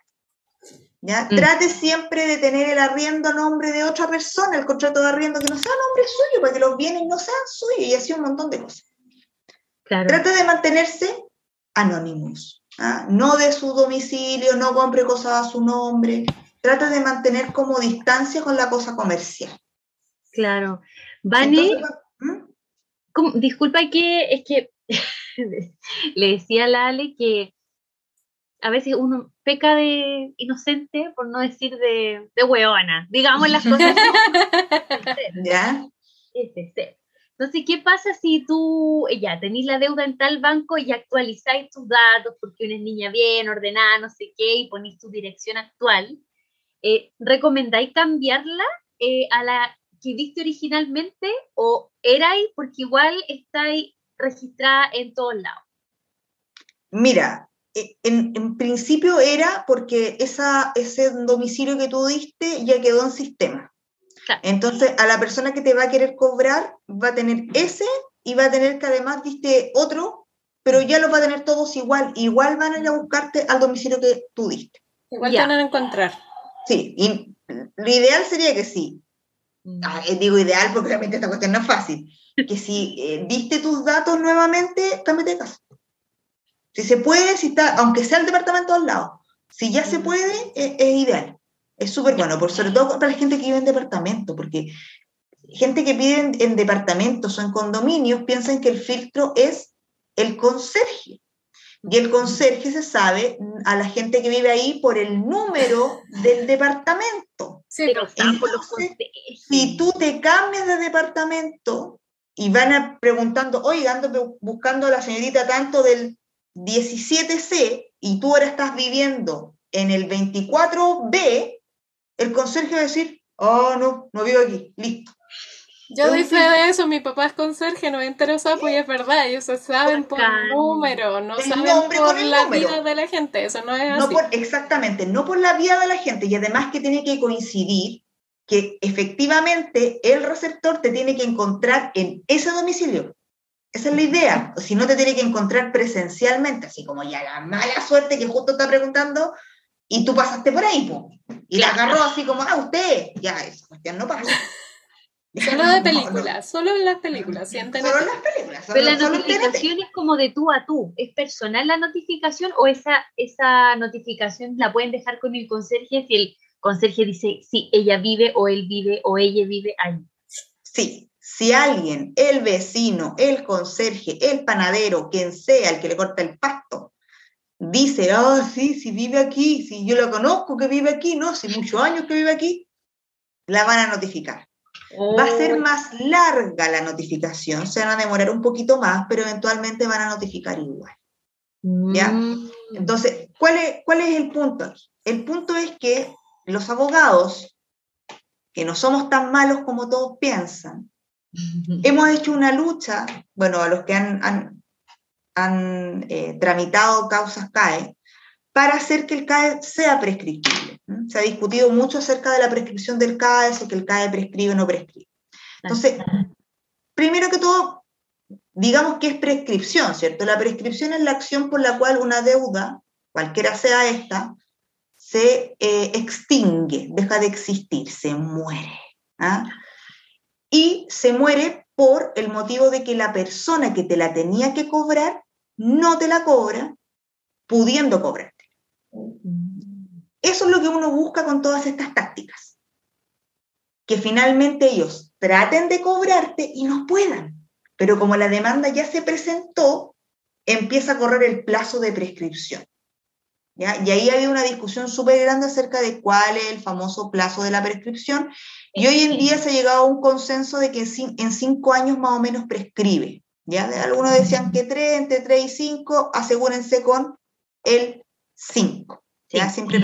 ¿Ya? Mm. Trate siempre de tener el arriendo a nombre de otra persona, el contrato de arriendo que no sea a nombre suyo, para que los bienes no sean suyos y así un montón de cosas. Trate de mantenerse anónimos. ¿Ah? No de su domicilio, no compre cosas a su nombre. Trata de mantener como distancia con la cosa comercial. Claro. Vani, ¿Mm? disculpa que es que le decía a la Ale que a veces uno peca de inocente, por no decir de, de hueona, digamos las cosas. ¿Ya? Ese entonces, ¿qué pasa si tú eh, ya tenés la deuda en tal banco y actualizáis tus datos porque eres niña bien, ordenada, no sé qué, y ponéis tu dirección actual? Eh, ¿Recomendáis cambiarla eh, a la que diste originalmente o erais porque igual estáis registrada en todos lados? Mira, en, en, principio era porque esa, ese domicilio que tú diste ya quedó en sistema. Entonces, a la persona que te va a querer cobrar va a tener ese y va a tener que además diste otro, pero ya lo va a tener todos igual. Igual van a ir a buscarte al domicilio que tú diste. Igual te van a encontrar. Sí, y lo ideal sería que sí. Mm. Ah, eh, digo ideal porque realmente esta cuestión no es fácil. Que si eh, diste tus datos nuevamente, cámbiate de casa. Si se puede, si está, aunque sea el departamento al lado, si ya se puede, eh, es ideal. Es súper bueno, por, sobre todo para la gente que vive en departamento, porque gente que vive en, departamentos o en condominios piensan que el filtro es el conserje. Y el conserje se sabe a la gente que vive ahí por el número del departamento. Sí, si tú te cambias de departamento y van a preguntando, oye, ando buscando a la señorita tanto del 17C y tú ahora estás viviendo en el 24B, el conserje va a decir, oh, no, no vivo aquí, listo. Yo doy fe de eso, mi papá es conserje, no me interesa, pues es verdad, ellos saben por número, no saben por la vida de la gente, eso no es así. exactamente, no por la vida de la gente, y además que tiene que coincidir que efectivamente el receptor te tiene que encontrar en ese domicilio. Esa es la idea, si no te tiene que encontrar presencialmente, así como ya la mala suerte que justo está preguntando, y tú pasaste por ahí, y la agarró así como, ah, usted, ya, esa cuestión no pasa. Solo de películas, solo en las películas, Solo en las películas. Pero la notificación es como de tú a tú. ¿Es personal la notificación o esa, esa notificación la pueden dejar con el conserje si el conserje dice si ella vive o él vive o ella vive ahí? Sí, si alguien, el vecino, el conserje, el panadero, quien sea el que le corta el pasto, dice, ah, sí, si vive aquí, si yo lo conozco que vive aquí, no, si muchos años que vive aquí, la van a notificar. Va a ser oh. más larga la notificación, se van a demorar un poquito más, pero eventualmente van a notificar igual. ¿Ya? Mm. Entonces, ¿cuál es, ¿cuál es el punto? El punto es que los abogados, que no somos tan malos como todos piensan, hemos hecho una lucha, bueno, a los que han han eh, tramitado causas CAE para hacer que el CAE sea prescriptible. Se ha discutido mucho acerca de la prescripción del CAE, si que el CAE prescribe o no prescribe. Entonces, primero que todo, digamos que es prescripción, ¿cierto? La prescripción es la acción por la cual una deuda, cualquiera sea esta, se eh, extingue, deja de existir, se muere. ¿ah? Y se muere por el motivo de que la persona que te la tenía que cobrar no te la cobra, pudiendo cobrarte. Eso es lo que uno busca con todas estas tácticas. Que finalmente ellos traten de cobrarte y no puedan. Pero como la demanda ya se presentó, empieza a correr el plazo de prescripción. Y ahí hay una discusión súper grande acerca de cuál es el famoso plazo de la prescripción. Y hoy en día se ha llegado a un consenso de que en cinco años más o menos prescribe. ¿ya? Algunos decían que tres, entre tres y cinco, asegúrense con el cinco. Siempre,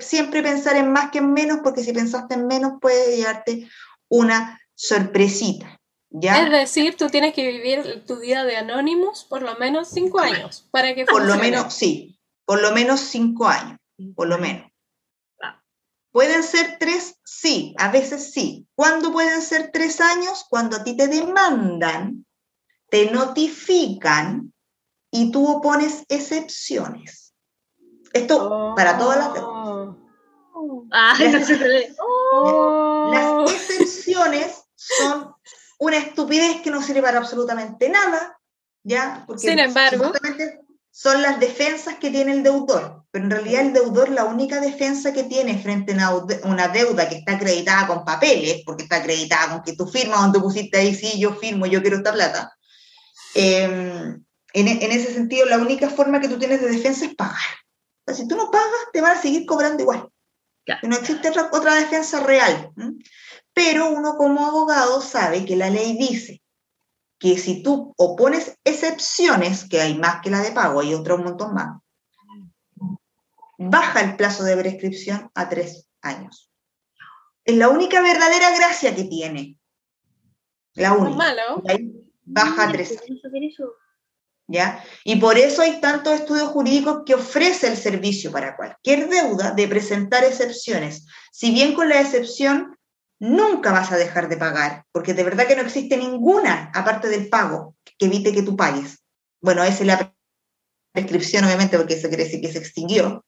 siempre pensar en más que en menos, porque si pensaste en menos puede llevarte una sorpresita. ¿ya? Es decir, tú tienes que vivir tu vida de anónimos por lo menos cinco años para que Por lo menos, sí, por lo menos cinco años, por lo menos. ¿Pueden ser tres? Sí, a veces sí. ¿Cuándo pueden ser tres años? Cuando a ti te demandan, te notifican y tú opones excepciones. Esto para todas las... Ah, las excepciones son una estupidez que no sirve para absolutamente nada, ¿ya? Porque Sin embargo, son las defensas que tiene el deudor, pero en realidad el deudor la única defensa que tiene frente a una deuda que está acreditada con papeles, porque está acreditada con que tú firmas donde pusiste ahí, sí, yo firmo, yo quiero esta plata. Em, en, en, ese sentido, la única forma que tú tienes de defensa es pagar. O sea, si tú no pagas, te van a seguir cobrando igual. No existe otra, otra defensa real. Pero uno como abogado sabe que la ley dice que si tú opones excepciones, que hay más que la de pago, hay otro montón más, baja el plazo de prescripción a tres años. Es la única verdadera gracia que tiene. La única. Malo. baja a tres años. ¿Ya? Y por eso hay tantos estudios jurídicos que ofrece el servicio para cualquier deuda de presentar excepciones. Si bien con la excepción nunca vas a dejar de pagar, porque de verdad que no existe ninguna, aparte del pago, que evite que tú pagues. Bueno, esa es la prescripción, obviamente, porque eso quiere decir que se extinguió.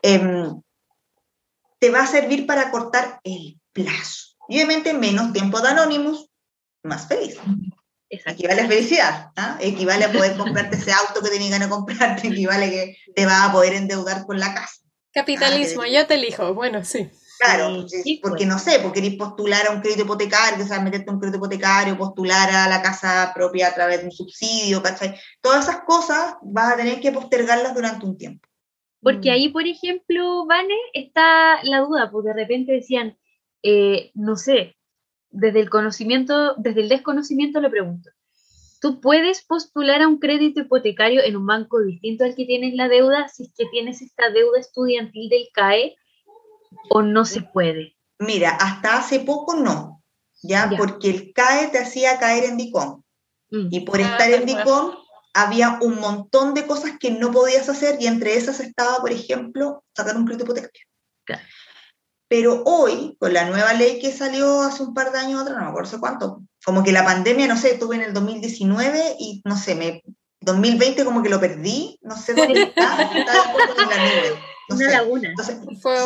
Em, te va a servir para cortar el plazo. Y obviamente menos tiempo de Anonymous, más feliz. Equivale a felicidad, ¿ah? equivale a poder comprarte ese auto que tenías ganas de comprarte, equivale a que te vas a poder endeudar con la casa. Capitalismo, ah, yo te elijo, bueno, sí. Claro, porque pues. no sé, porque querés postular a un crédito hipotecario, o sea, meterte un crédito hipotecario, postular a la casa propia a través de un subsidio, ¿cachai? Todas esas cosas vas a tener que postergarlas durante un tiempo. Porque mm. ahí, por ejemplo, Vane, está la duda, porque de repente decían, eh, no sé, desde el conocimiento, desde el desconocimiento le pregunto, ¿tú puedes postular a un crédito hipotecario en un banco distinto al que tienes la deuda si es que tienes esta deuda estudiantil del CAE? O no se puede? Mira, hasta hace poco no, ya, porque el CAE te hacía caer en DICOM. Mm. Y por ah, estar en DICOM había un montón de cosas que no podías hacer y entre esas estaba, por ejemplo, sacar un crédito hipotecario. Pero hoy, con la nueva ley que salió hace un par de años atrás, no me acuerdo cuánto, como que la pandemia, no sé, estuve en el 2019 y no sé, me 2020 como que lo perdí, no sé dónde está, está en la nube una laguna. Entonces,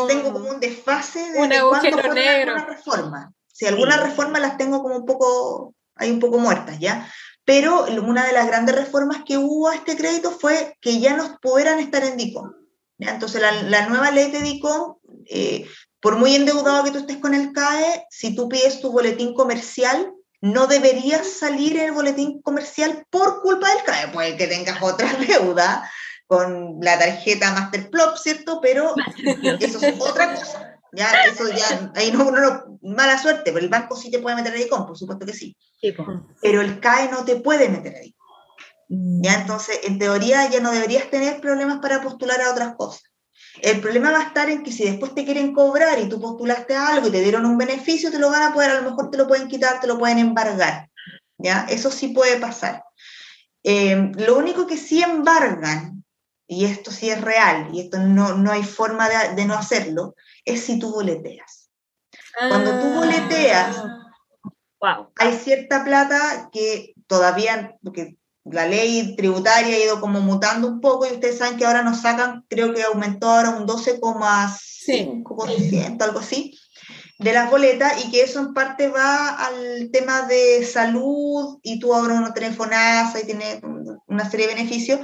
tengo como un desfase de, un agujero negro. reforma. Si algunas reformas las tengo como un poco, hay un poco muertas, ¿ya? Pero una de las grandes reformas que hubo a este crédito fue que ya no pudieran estar en DICOM. ¿ya? Entonces, la, la, nueva ley de DICOM, eh, por muy endeudado que tú estés con el CAE, si tú pides tu boletín comercial, no deberías salir en el boletín comercial por culpa del CAE, puede que tengas otra deuda, con la tarjeta Masterplop, ¿cierto? Pero eso es otra cosa. Ya, eso ya, ahí no, no, mala suerte, pero el banco sí te puede meter ahí con, por supuesto que sí. Pero el CAE no te puede meter ahí. Mm. Ya, entonces, en teoría ya no deberías tener problemas para postular a otras cosas. El problema va a estar en que si después te quieren cobrar y tú postulaste a algo y te dieron un beneficio, te lo van a poder, a lo mejor te lo pueden quitar, te lo pueden embargar. ¿ya? Eso sí puede pasar. Eh, lo único que sí embargan y esto sí es real, y esto no, no hay forma de, no hacerlo, es si tú boleteas. Cuando tú boleteas, Wow. Hay cierta plata que todavía, porque la ley tributaria ha ido como mutando un poco y ustedes saben que ahora nos sacan, creo que aumentó ahora un 12,5%, algo así, de las boletas y que eso en parte va al tema de salud y tú ahora no tenés FONASA y tienes una serie de beneficios,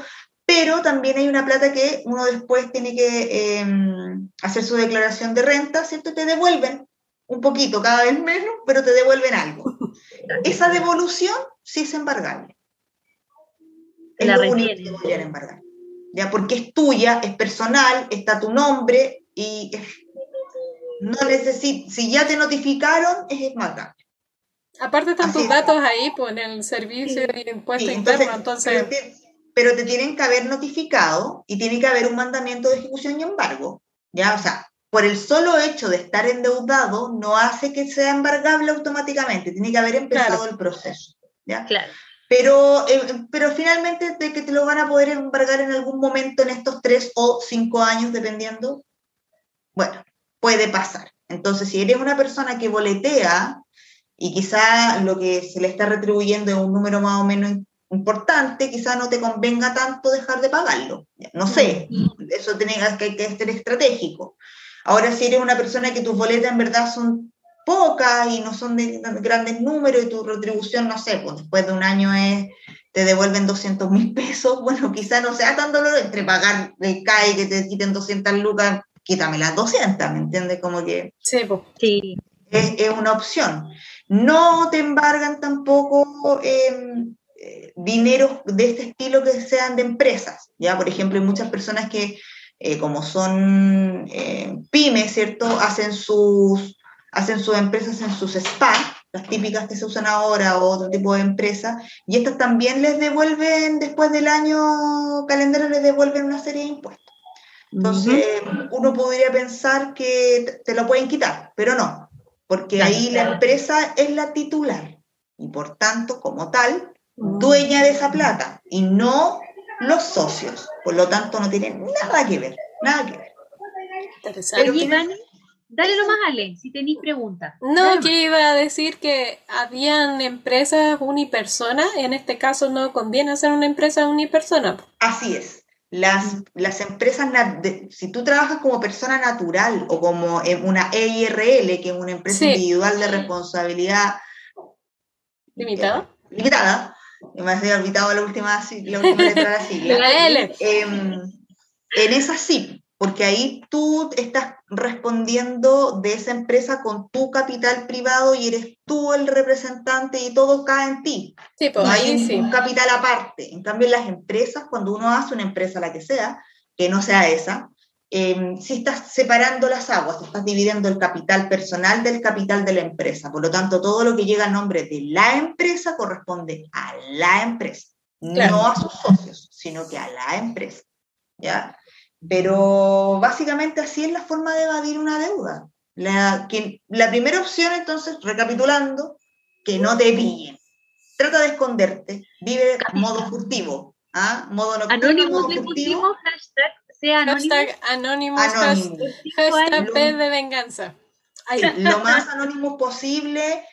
pero también hay una plata que uno después tiene que em, hacer su declaración de renta, ¿cierto? Te devuelven un poquito, cada vez menos, pero te devuelven algo. Esa devolución sí es embargable. Es la lo único que te embargar. ¿ya? Porque es tuya, es personal, está tu nombre y no necesita, si ya te notificaron, es embargable. Aparte están tus datos ahí, pues en el servicio de impuesto interno, entonces... Pero te, tienen que haber notificado y tiene que haber un mandamiento de ejecución y embargo. ¿ya? O sea, por el solo hecho de estar endeudado no hace que sea embargable automáticamente, tiene que haber empezado el proceso. ¿ya? Claro. Pero, eh, pero finalmente de que te lo van a poder embargar en algún momento en estos tres o cinco años, dependiendo, bueno, puede pasar. Entonces, si eres una persona que boletea y quizá lo que se le está retribuyendo es un número más o menos importante, quizá no te convenga tanto dejar de pagarlo. No sé, eso tiene que, que ser estratégico. Ahora, si eres una persona que tus boletas en verdad son pocas y no son de grandes números y tu retribución, no sé, pues después de un año es, te devuelven 200 mil pesos, bueno, quizá no sea tan doloroso entre pagar el CAE que te quiten 200 lucas, quítame las 200, ¿me entiendes? Como que sí, pues. sí. Es, es, una opción. No te embargan tampoco em, eh, dineros de este estilo que sean de empresas, ¿ya? Por ejemplo, hay muchas personas que eh, como son eh, pymes, ¿cierto? Hacen sus, hacen sus empresas en sus spa, las típicas que se usan ahora o otro tipo de empresas, y estas también les devuelven, después del año calendario, les devuelven una serie de impuestos. Entonces, uno podría pensar que te lo pueden quitar, pero no, porque ahí la empresa es la titular y por tanto, como tal, dueña de esa plata y no los socios. Por lo tanto, no tienen nada que ver, nada que ver. Oye, Dani, dale nomás, Ale, si tenéis preguntas. No, que iba a decir que habían empresas unipersonas, en este caso no conviene hacer una empresa unipersona. Así es. Las, las empresas, si tú trabajas como persona natural o como una EIRL, que es una empresa individual de responsabilidad limitada, limitada me había olvidado la última, la última letra de la sigla. Em, en esa sí, porque ahí tú estás respondiendo de esa empresa con tu capital privado y eres tú el representante y todo cae en ti. Sí, pues, no hay un, capital aparte. En cambio, en las empresas, cuando uno hace una empresa, la que sea, que no sea esa, eh, si estás separando las aguas, estás dividiendo el capital personal del capital de la empresa. Por lo tanto, todo lo que llega a nombre de la empresa corresponde a la empresa, no a sus socios, sino que a la empresa. ¿ya? Pero básicamente así es la forma de evadir una deuda. La, que, la primera opción, entonces, recapitulando, que no te pillen. Trata de esconderte, vive modo furtivo. ¿ah? Modo nocturno, modo furtivo. hashtag sea Hashtag anónimo, hashtag de venganza. lo más anónimo posible,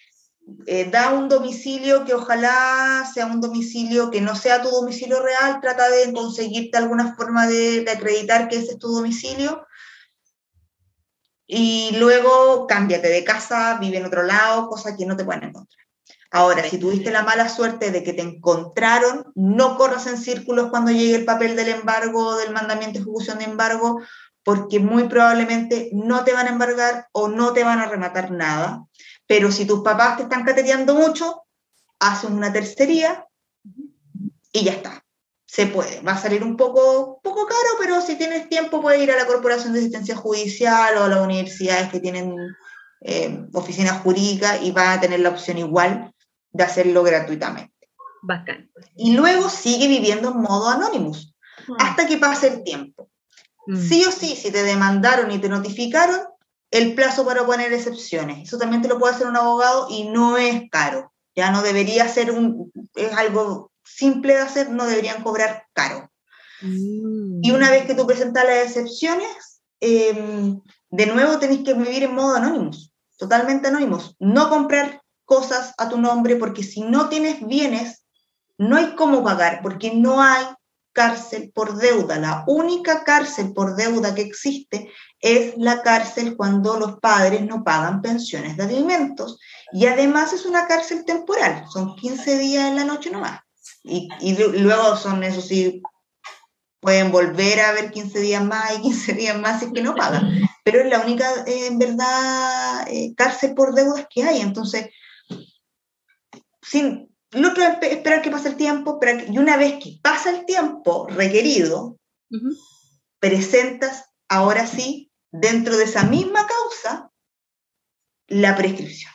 eh, da un domicilio que ojalá sea un domicilio que no sea tu domicilio real, trata de conseguirte alguna forma de, acreditar que ese es tu domicilio. Y luego cámbiate de casa, vive en otro lado, cosa que no te pueden encontrar. Ahora, si tuviste la mala suerte de que te encontraron, no corras en círculos cuando llegue el papel del embargo, del mandamiento de ejecución de embargo, porque muy probablemente no te van a embargar o no te van a rematar nada. Pero si tus papás te están cateteando mucho, haces una tercería y ya está. Se puede. Va a salir un poco, poco caro, pero si tienes tiempo puedes ir a la Corporación de Asistencia Judicial o a las universidades que tienen eh, oficinas jurídicas y van a tener la opción igual de hacerlo gratuitamente. Bacán. Y luego sigue viviendo en modo anónimos mm. hasta que pase el tiempo. Mm. Sí o sí, si te demandaron y te notificaron, el plazo para poner excepciones. Eso también te lo puede hacer un abogado y no es caro. Ya no debería ser un, es algo simple de hacer, no deberían cobrar caro. Mm. Y una vez que tú presentas las excepciones, em, de nuevo tenés que vivir en modo anónimos, totalmente anónimos. No comprar cosas a tu nombre, porque si no tienes bienes, no hay cómo pagar, porque no hay cárcel por deuda. La única cárcel por deuda que existe es la cárcel cuando los padres no pagan pensiones de alimentos. Y además es una cárcel temporal, son 15 días en la noche nomás. Y, y luego son, eso sí, pueden volver a ver 15 días más y 15 días más si es que no pagan. Pero es la única, eh, en verdad, eh, cárcel por deudas que hay. Entonces, sin, lo otro es esperar que pase el tiempo, y una vez que pasa el tiempo requerido, presentas ahora sí, dentro de esa misma causa, la prescripción.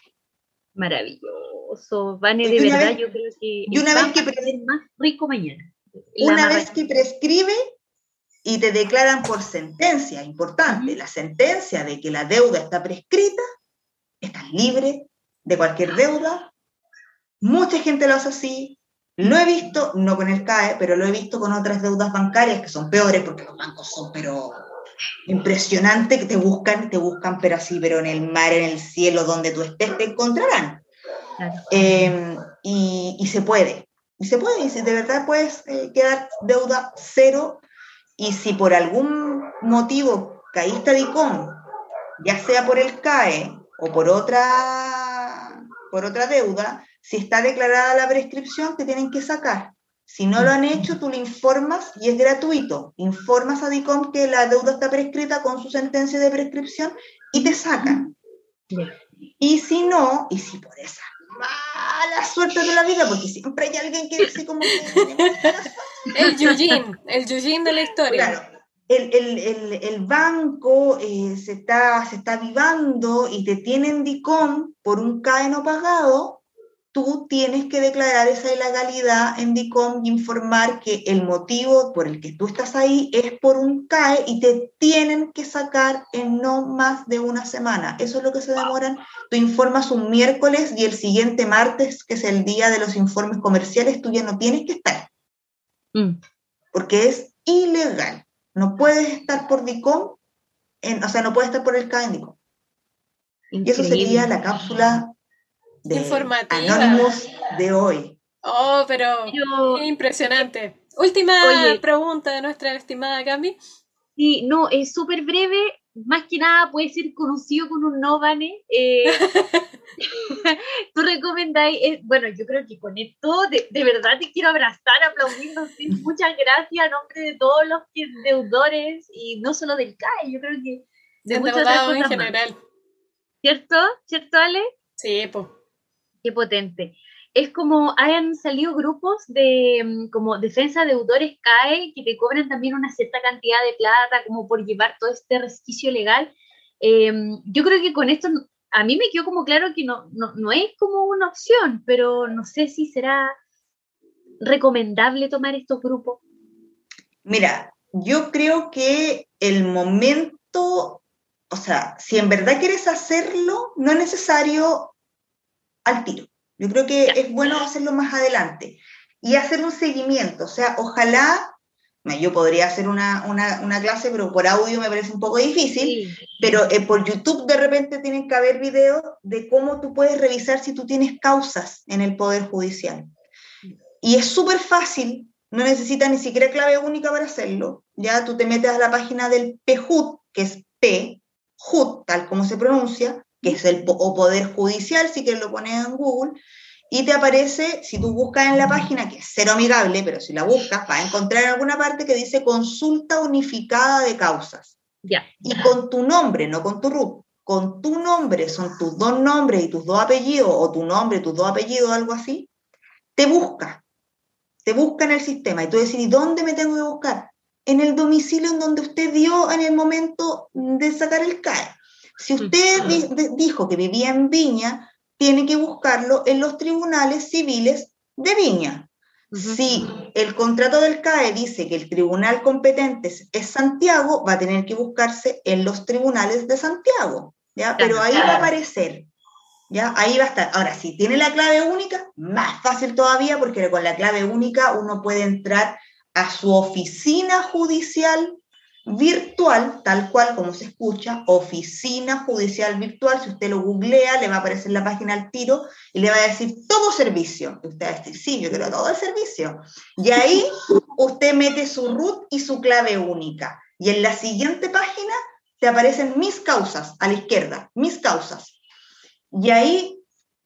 Maravilloso, Vane, de verdad yo creo que... Y una vez que más rico mañana. Una vez que prescribe y te declaran por sentencia, importante, la sentencia de que la deuda está prescrita, estás libre de cualquier deuda, Mucha gente lo hace así. Lo he visto, no con el CAE, pero lo he visto con otras deudas bancarias que son peores porque los bancos son, pero impresionante que te buscan, te buscan, pero así, pero en el mar, en el cielo, donde tú estés, te encontrarán. Em, y, se puede, y se puede, y si de verdad puedes eh, quedar deuda cero, y si por algún motivo caíste a DICOM, ya sea por el CAE o por otra, por otra deuda, si está declarada la prescripción, te tienen que sacar. Si no lo han hecho, tú le informas y es gratuito. Informas a DICOM que la deuda está prescrita con su sentencia de prescripción y te sacan. Y si no, y si por esa mala suerte de la vida, porque siempre hay alguien que dice como El Yujin, el Yujin de la historia. Claro, el, banco eh, se, está, se está avivando y te tienen DICOM por un CAE no pagado, tú tienes que declarar esa ilegalidad en DICOM y informar que el motivo por el que tú estás ahí es por un CAE y te tienen que sacar en no más de una semana. Eso es lo que se demoran. Tú informas un miércoles y el siguiente martes, que es el día de los informes comerciales, tú ya no tienes que estar. Mm. Porque es ilegal. No puedes estar por DICOM, en, o sea, no puedes estar por el CAE en DICOM. Y eso sería la cápsula de Informativa. de hoy. Oh, pero impresionante. Última pregunta de nuestra estimada Cami. Sí, no, es súper breve. Más que nada puede ser conocido con un no, eh, Tú recomendáis, eh, bueno, yo creo que con esto de, verdad te quiero abrazar, aplaudiendo. Muchas gracias a nombre de todos los deudores y no solo del CAE, yo creo que de, muchos en general. ¿Cierto? ¿Cierto, Ale? Sí, pues Qué potente. Es como hayan salido grupos de mm, como defensa de deudores CAE que te cobran también una cierta cantidad de plata como por llevar todo este resquicio legal. Em, yo creo que con esto a mí me quedó como claro que no, no, no es como una opción, pero no sé si será recomendable tomar estos grupos. Mira, yo creo que el momento, o sea, si en verdad quieres hacerlo, no es necesario al tiro. Yo creo que es bueno hacerlo más adelante y hacer un seguimiento. O sea, ojalá, yo podría hacer una, clase, pero por audio me parece un poco difícil, pero eh, por YouTube de repente tienen que haber videos de cómo tú puedes revisar si tú tienes causas en el Poder Judicial. Y es súper fácil, no necesitas ni siquiera clave única para hacerlo. Ya tú te metes a la página del PJUD, que es P, JUD, tal como se pronuncia, que es el o Poder Judicial, si quieres lo pones en Google, y te aparece, si tú buscas en la página, que es cero amigable, pero si la buscas, vas a encontrar en alguna parte que dice consulta unificada de causas. Ya. Y con tu nombre, no con tu RUT, con tu nombre, son tus dos nombres y tus dos apellidos, o tu nombre, tus dos apellidos, algo así, te busca. Te busca en el sistema. Y tú decís, ¿y dónde me tengo que buscar? En el domicilio en donde usted dio en el momento de sacar el CAE. Si usted dijo que vivía en Viña, tiene que buscarlo en los tribunales civiles de Viña. Si el contrato del CAE dice que el tribunal competente es Santiago, va a tener que buscarse en los tribunales de Santiago, ¿ya? Pero ahí va a aparecer, ¿ya? Ahí va a estar. Ahora, si tiene la clave única, más fácil todavía, porque con la clave única uno puede entrar a su oficina judicial virtual, tal cual como se escucha, oficina judicial virtual, si usted lo googlea, le va a aparecer la página al tiro y le va a decir todo servicio. Y usted va a decir, sí, yo quiero todo el servicio. Y ahí usted mete su root y su clave única. Y en la siguiente página te aparecen mis causas, a la izquierda, mis causas. Y ahí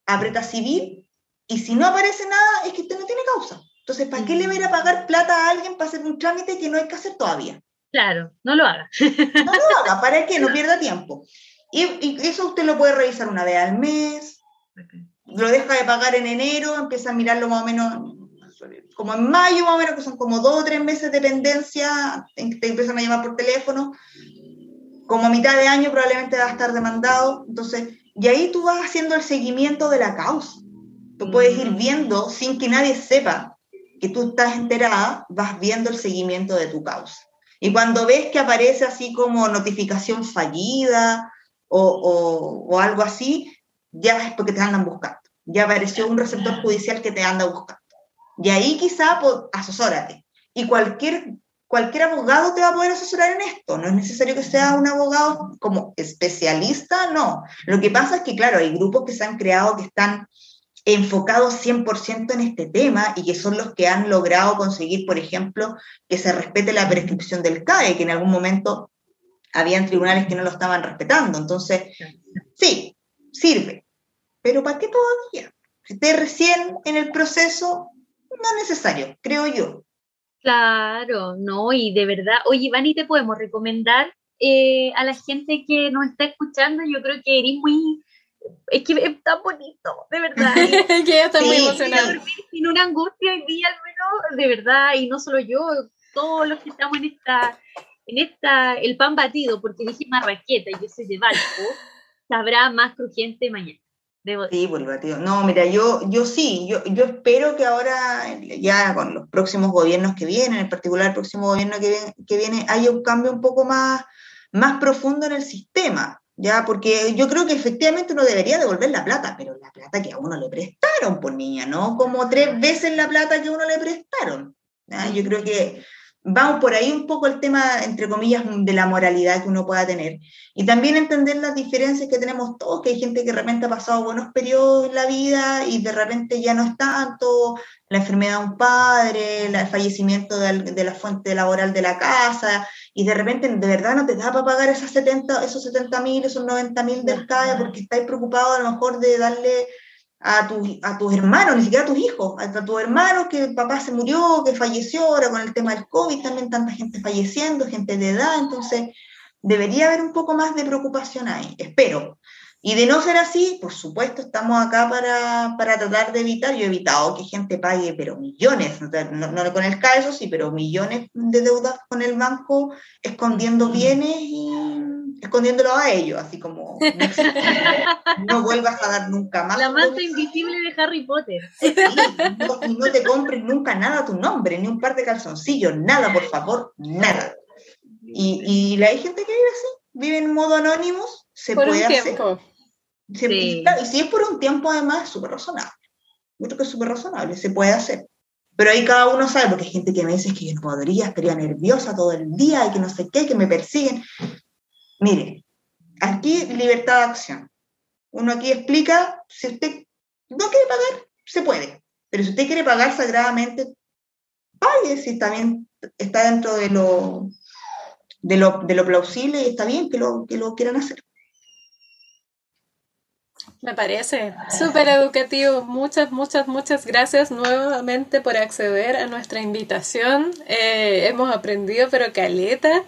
aprieta civil y si no aparece nada es que usted no tiene causa. Entonces, ¿para qué le va a ir a pagar plata a alguien para hacer un trámite que no hay que hacer todavía? Claro, no lo haga. No lo haga, ¿para qué? No pierda tiempo. Y, eso usted lo puede revisar una vez al mes, lo deja de pagar en enero, empieza a mirarlo más o menos como en mayo más o menos, que son como dos o tres meses de dependencia, en que te empiezan a llamar por teléfono, como a mitad de año probablemente va a estar demandado, entonces, y ahí tú vas haciendo el seguimiento de la causa. Tú puedes ir mm. viendo, sin que nadie sepa que tú estás enterada, vas viendo el seguimiento de tu causa. Y cuando ves que aparece así como notificación fallida o, o, algo así, ya es porque te andan buscando. Ya apareció un receptor judicial que te anda buscando. Y ahí quizá pues, asesórate. Y cualquier, cualquier abogado te va a poder asesorar en esto. No es necesario que sea un abogado como especialista, no. Lo que pasa es que, claro, hay grupos que se han creado que están enfocados 100% en este tema y que son los que han logrado conseguir, por ejemplo, que se respete la prescripción del CAE, que en algún momento habían tribunales que no lo estaban respetando. Entonces, sí, sirve. Pero ¿para qué todavía? Si esté recién en el proceso, no es necesario, creo yo. Claro, no, y de verdad, oye, Iván, te podemos recomendar eh, a la gente que nos está escuchando? Yo creo que eres muy es que es tan bonito, de verdad. que ya está muy emocionada. Sin una angustia hoy día, al menos, de verdad, y no solo yo, todos los que estamos en esta, en esta, el pan batido, porque dije marraqueta y yo soy de Valpo, sabrá más crujiente mañana. sí, pues batido. No, mira, yo, yo sí, yo, yo espero que ahora, ya con los próximos gobiernos que vienen, en particular el próximo gobierno que viene, que viene haya un cambio un poco más, más profundo en el sistema ¿ya? Porque yo creo que efectivamente uno debería devolver la plata, pero la plata que a uno le prestaron, por niña, ¿no? Como tres veces la plata que a uno le prestaron. Yo creo que vamos por ahí un poco el tema, entre comillas, de la moralidad que uno pueda tener. Y también entender las diferencias que tenemos todos, que hay gente que de repente ha pasado buenos periodos en la vida y de repente ya no es tanto, la enfermedad de un padre, el fallecimiento de, la fuente laboral de la casa, y de repente de verdad no te da para pagar esas 70, esos 70 mil, esos 90 mil del CAE porque estáis preocupados a lo mejor de darle a, tu, a tus hermanos, ni siquiera a tus hijos, a, tus hermanos que el papá se murió, que falleció, ahora con el tema del COVID también tanta gente falleciendo, gente de edad, entonces debería haber un poco más de preocupación ahí, espero. Y de no ser así, por supuesto, estamos acá para, para tratar de evitar, yo he evitado que gente pague, pero millones, no, no con el caso sí, pero millones de deudas con el banco, escondiendo bienes y escondiéndolo a ellos, así como no, vuelvas a dar nunca más. La manta invisible de Harry Potter. y no, te compres nunca nada a tu nombre, ni un par de calzoncillos, nada, por favor, nada. Y, y hay gente que vive así, vive en modo anónimo, se puede hacer y, si es por un tiempo, además, es súper razonable. Yo creo que es súper razonable, se puede hacer. Pero ahí cada uno sabe, porque hay gente que me dice que yo no podría, estaría nerviosa todo el día y que no sé qué, que me persiguen. Mire, aquí libertad de acción. Uno aquí explica, si usted no quiere pagar, se puede. Pero si usted quiere pagar sagradamente, pague si también está dentro de lo, de lo, de lo plausible y está bien que lo, que lo quieran hacer. Me parece súper educativo. Muchas, muchas, muchas gracias nuevamente por acceder a nuestra invitación. Eh, hemos aprendido, pero caleta.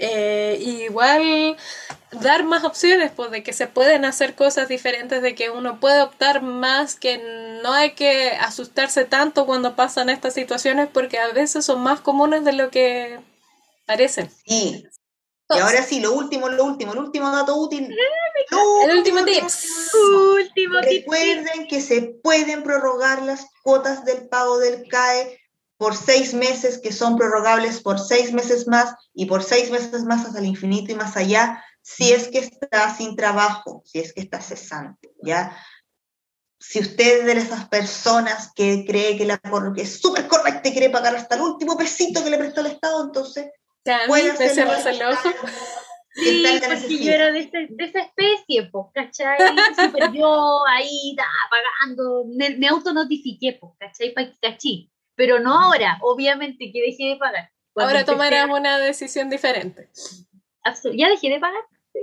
Eh, igual dar más opciones, pues de que se pueden hacer cosas diferentes, de que uno puede optar más, que no hay que asustarse tanto cuando pasan estas situaciones, porque a veces son más comunes de lo que parecen. Sí, y ahora sí, lo último, lo último, el último dato útil. el último tip. Recuerden que se pueden prorrogar las cuotas del pago del CAE por seis meses, que son prorrogables por seis meses más y por seis meses más hasta el infinito y más allá, si es que está sin trabajo, si es que está cesante, ¿ya? Si usted es de esas personas que cree que, la, que es súper correcta y quiere pagar hasta el último pesito que le prestó el Estado, entonces puede hacerlo. Sí, porque yo era de, esa especie, pues, ¿cachai? Super yo ahí, da, pagando, me, me autonotifiqué, pues, ¿cachai? Cachí. Pero no ahora, obviamente que dejé de pagar. ahora tomarás una decisión diferente. ¿Ya dejé de pagar? Sí.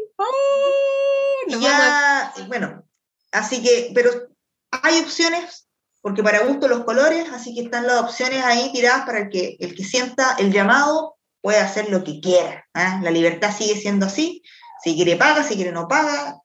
ya, bueno, así que, pero hay opciones, porque para gusto los colores, así que están las opciones ahí tiradas para el que, el que sienta el llamado puede hacer lo que quiera. ¿eh? La libertad sigue siendo así. Si quiere paga, si quiere no paga.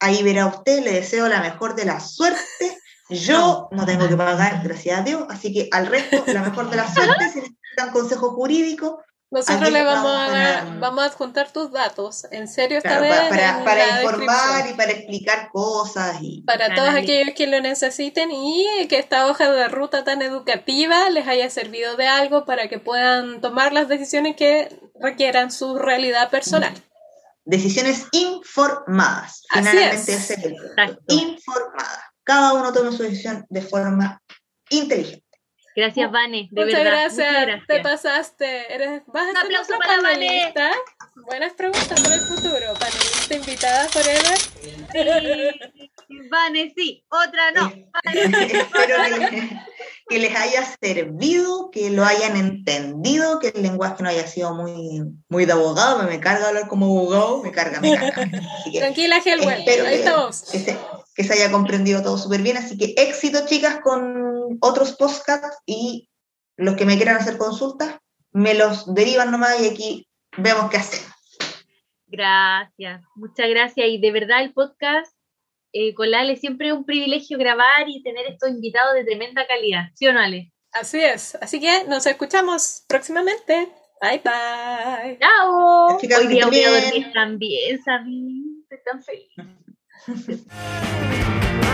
Ahí verá usted, le deseo la mejor de la suerte. Yo no tengo que pagar, gracias a Dios, así que al resto, la mejor de la suerte, si necesitan consejo jurídico, nosotros le vamos a, vamos a adjuntar tus datos, en serio esta vez. Para, para informar y para explicar cosas. Y... Para todos aquellos que lo necesiten y que esta hoja de ruta tan educativa les haya servido de algo para que puedan tomar las decisiones que requieran su realidad personal. Decisiones informadas. Finalmente es, es informada. Cada uno toma su decisión de forma inteligente. Gracias, Vane. De muchas, verdad. Gracias. muchas gracias. Te pasaste. Eres, vas a ser nuestra panelista. Buenas preguntas para el futuro. Panelista invitada forever. Sí. Vane, sí. Otra no. Espero que, les haya servido, que lo hayan entendido, que el lenguaje no haya sido muy, muy de abogado. Me carga hablar como abogado. Me carga, me carga. Tranquila, Helwell. Ahí estamos que se haya comprendido todo súper bien. Así que éxito, chicas, con otros podcasts y los que me quieran hacer consultas, me los derivan nomás y aquí vemos qué hacemos. Gracias, muchas gracias. Y de verdad el podcast eh, con Lale siempre es un privilegio grabar y tener estos invitados de tremenda calidad. ¿Sí o no, Ale? Así es. Así que nos escuchamos próximamente. Bye bye. Chao. Hoy día voy a dormir también, Sabi. Estoy tan feliz. Bye.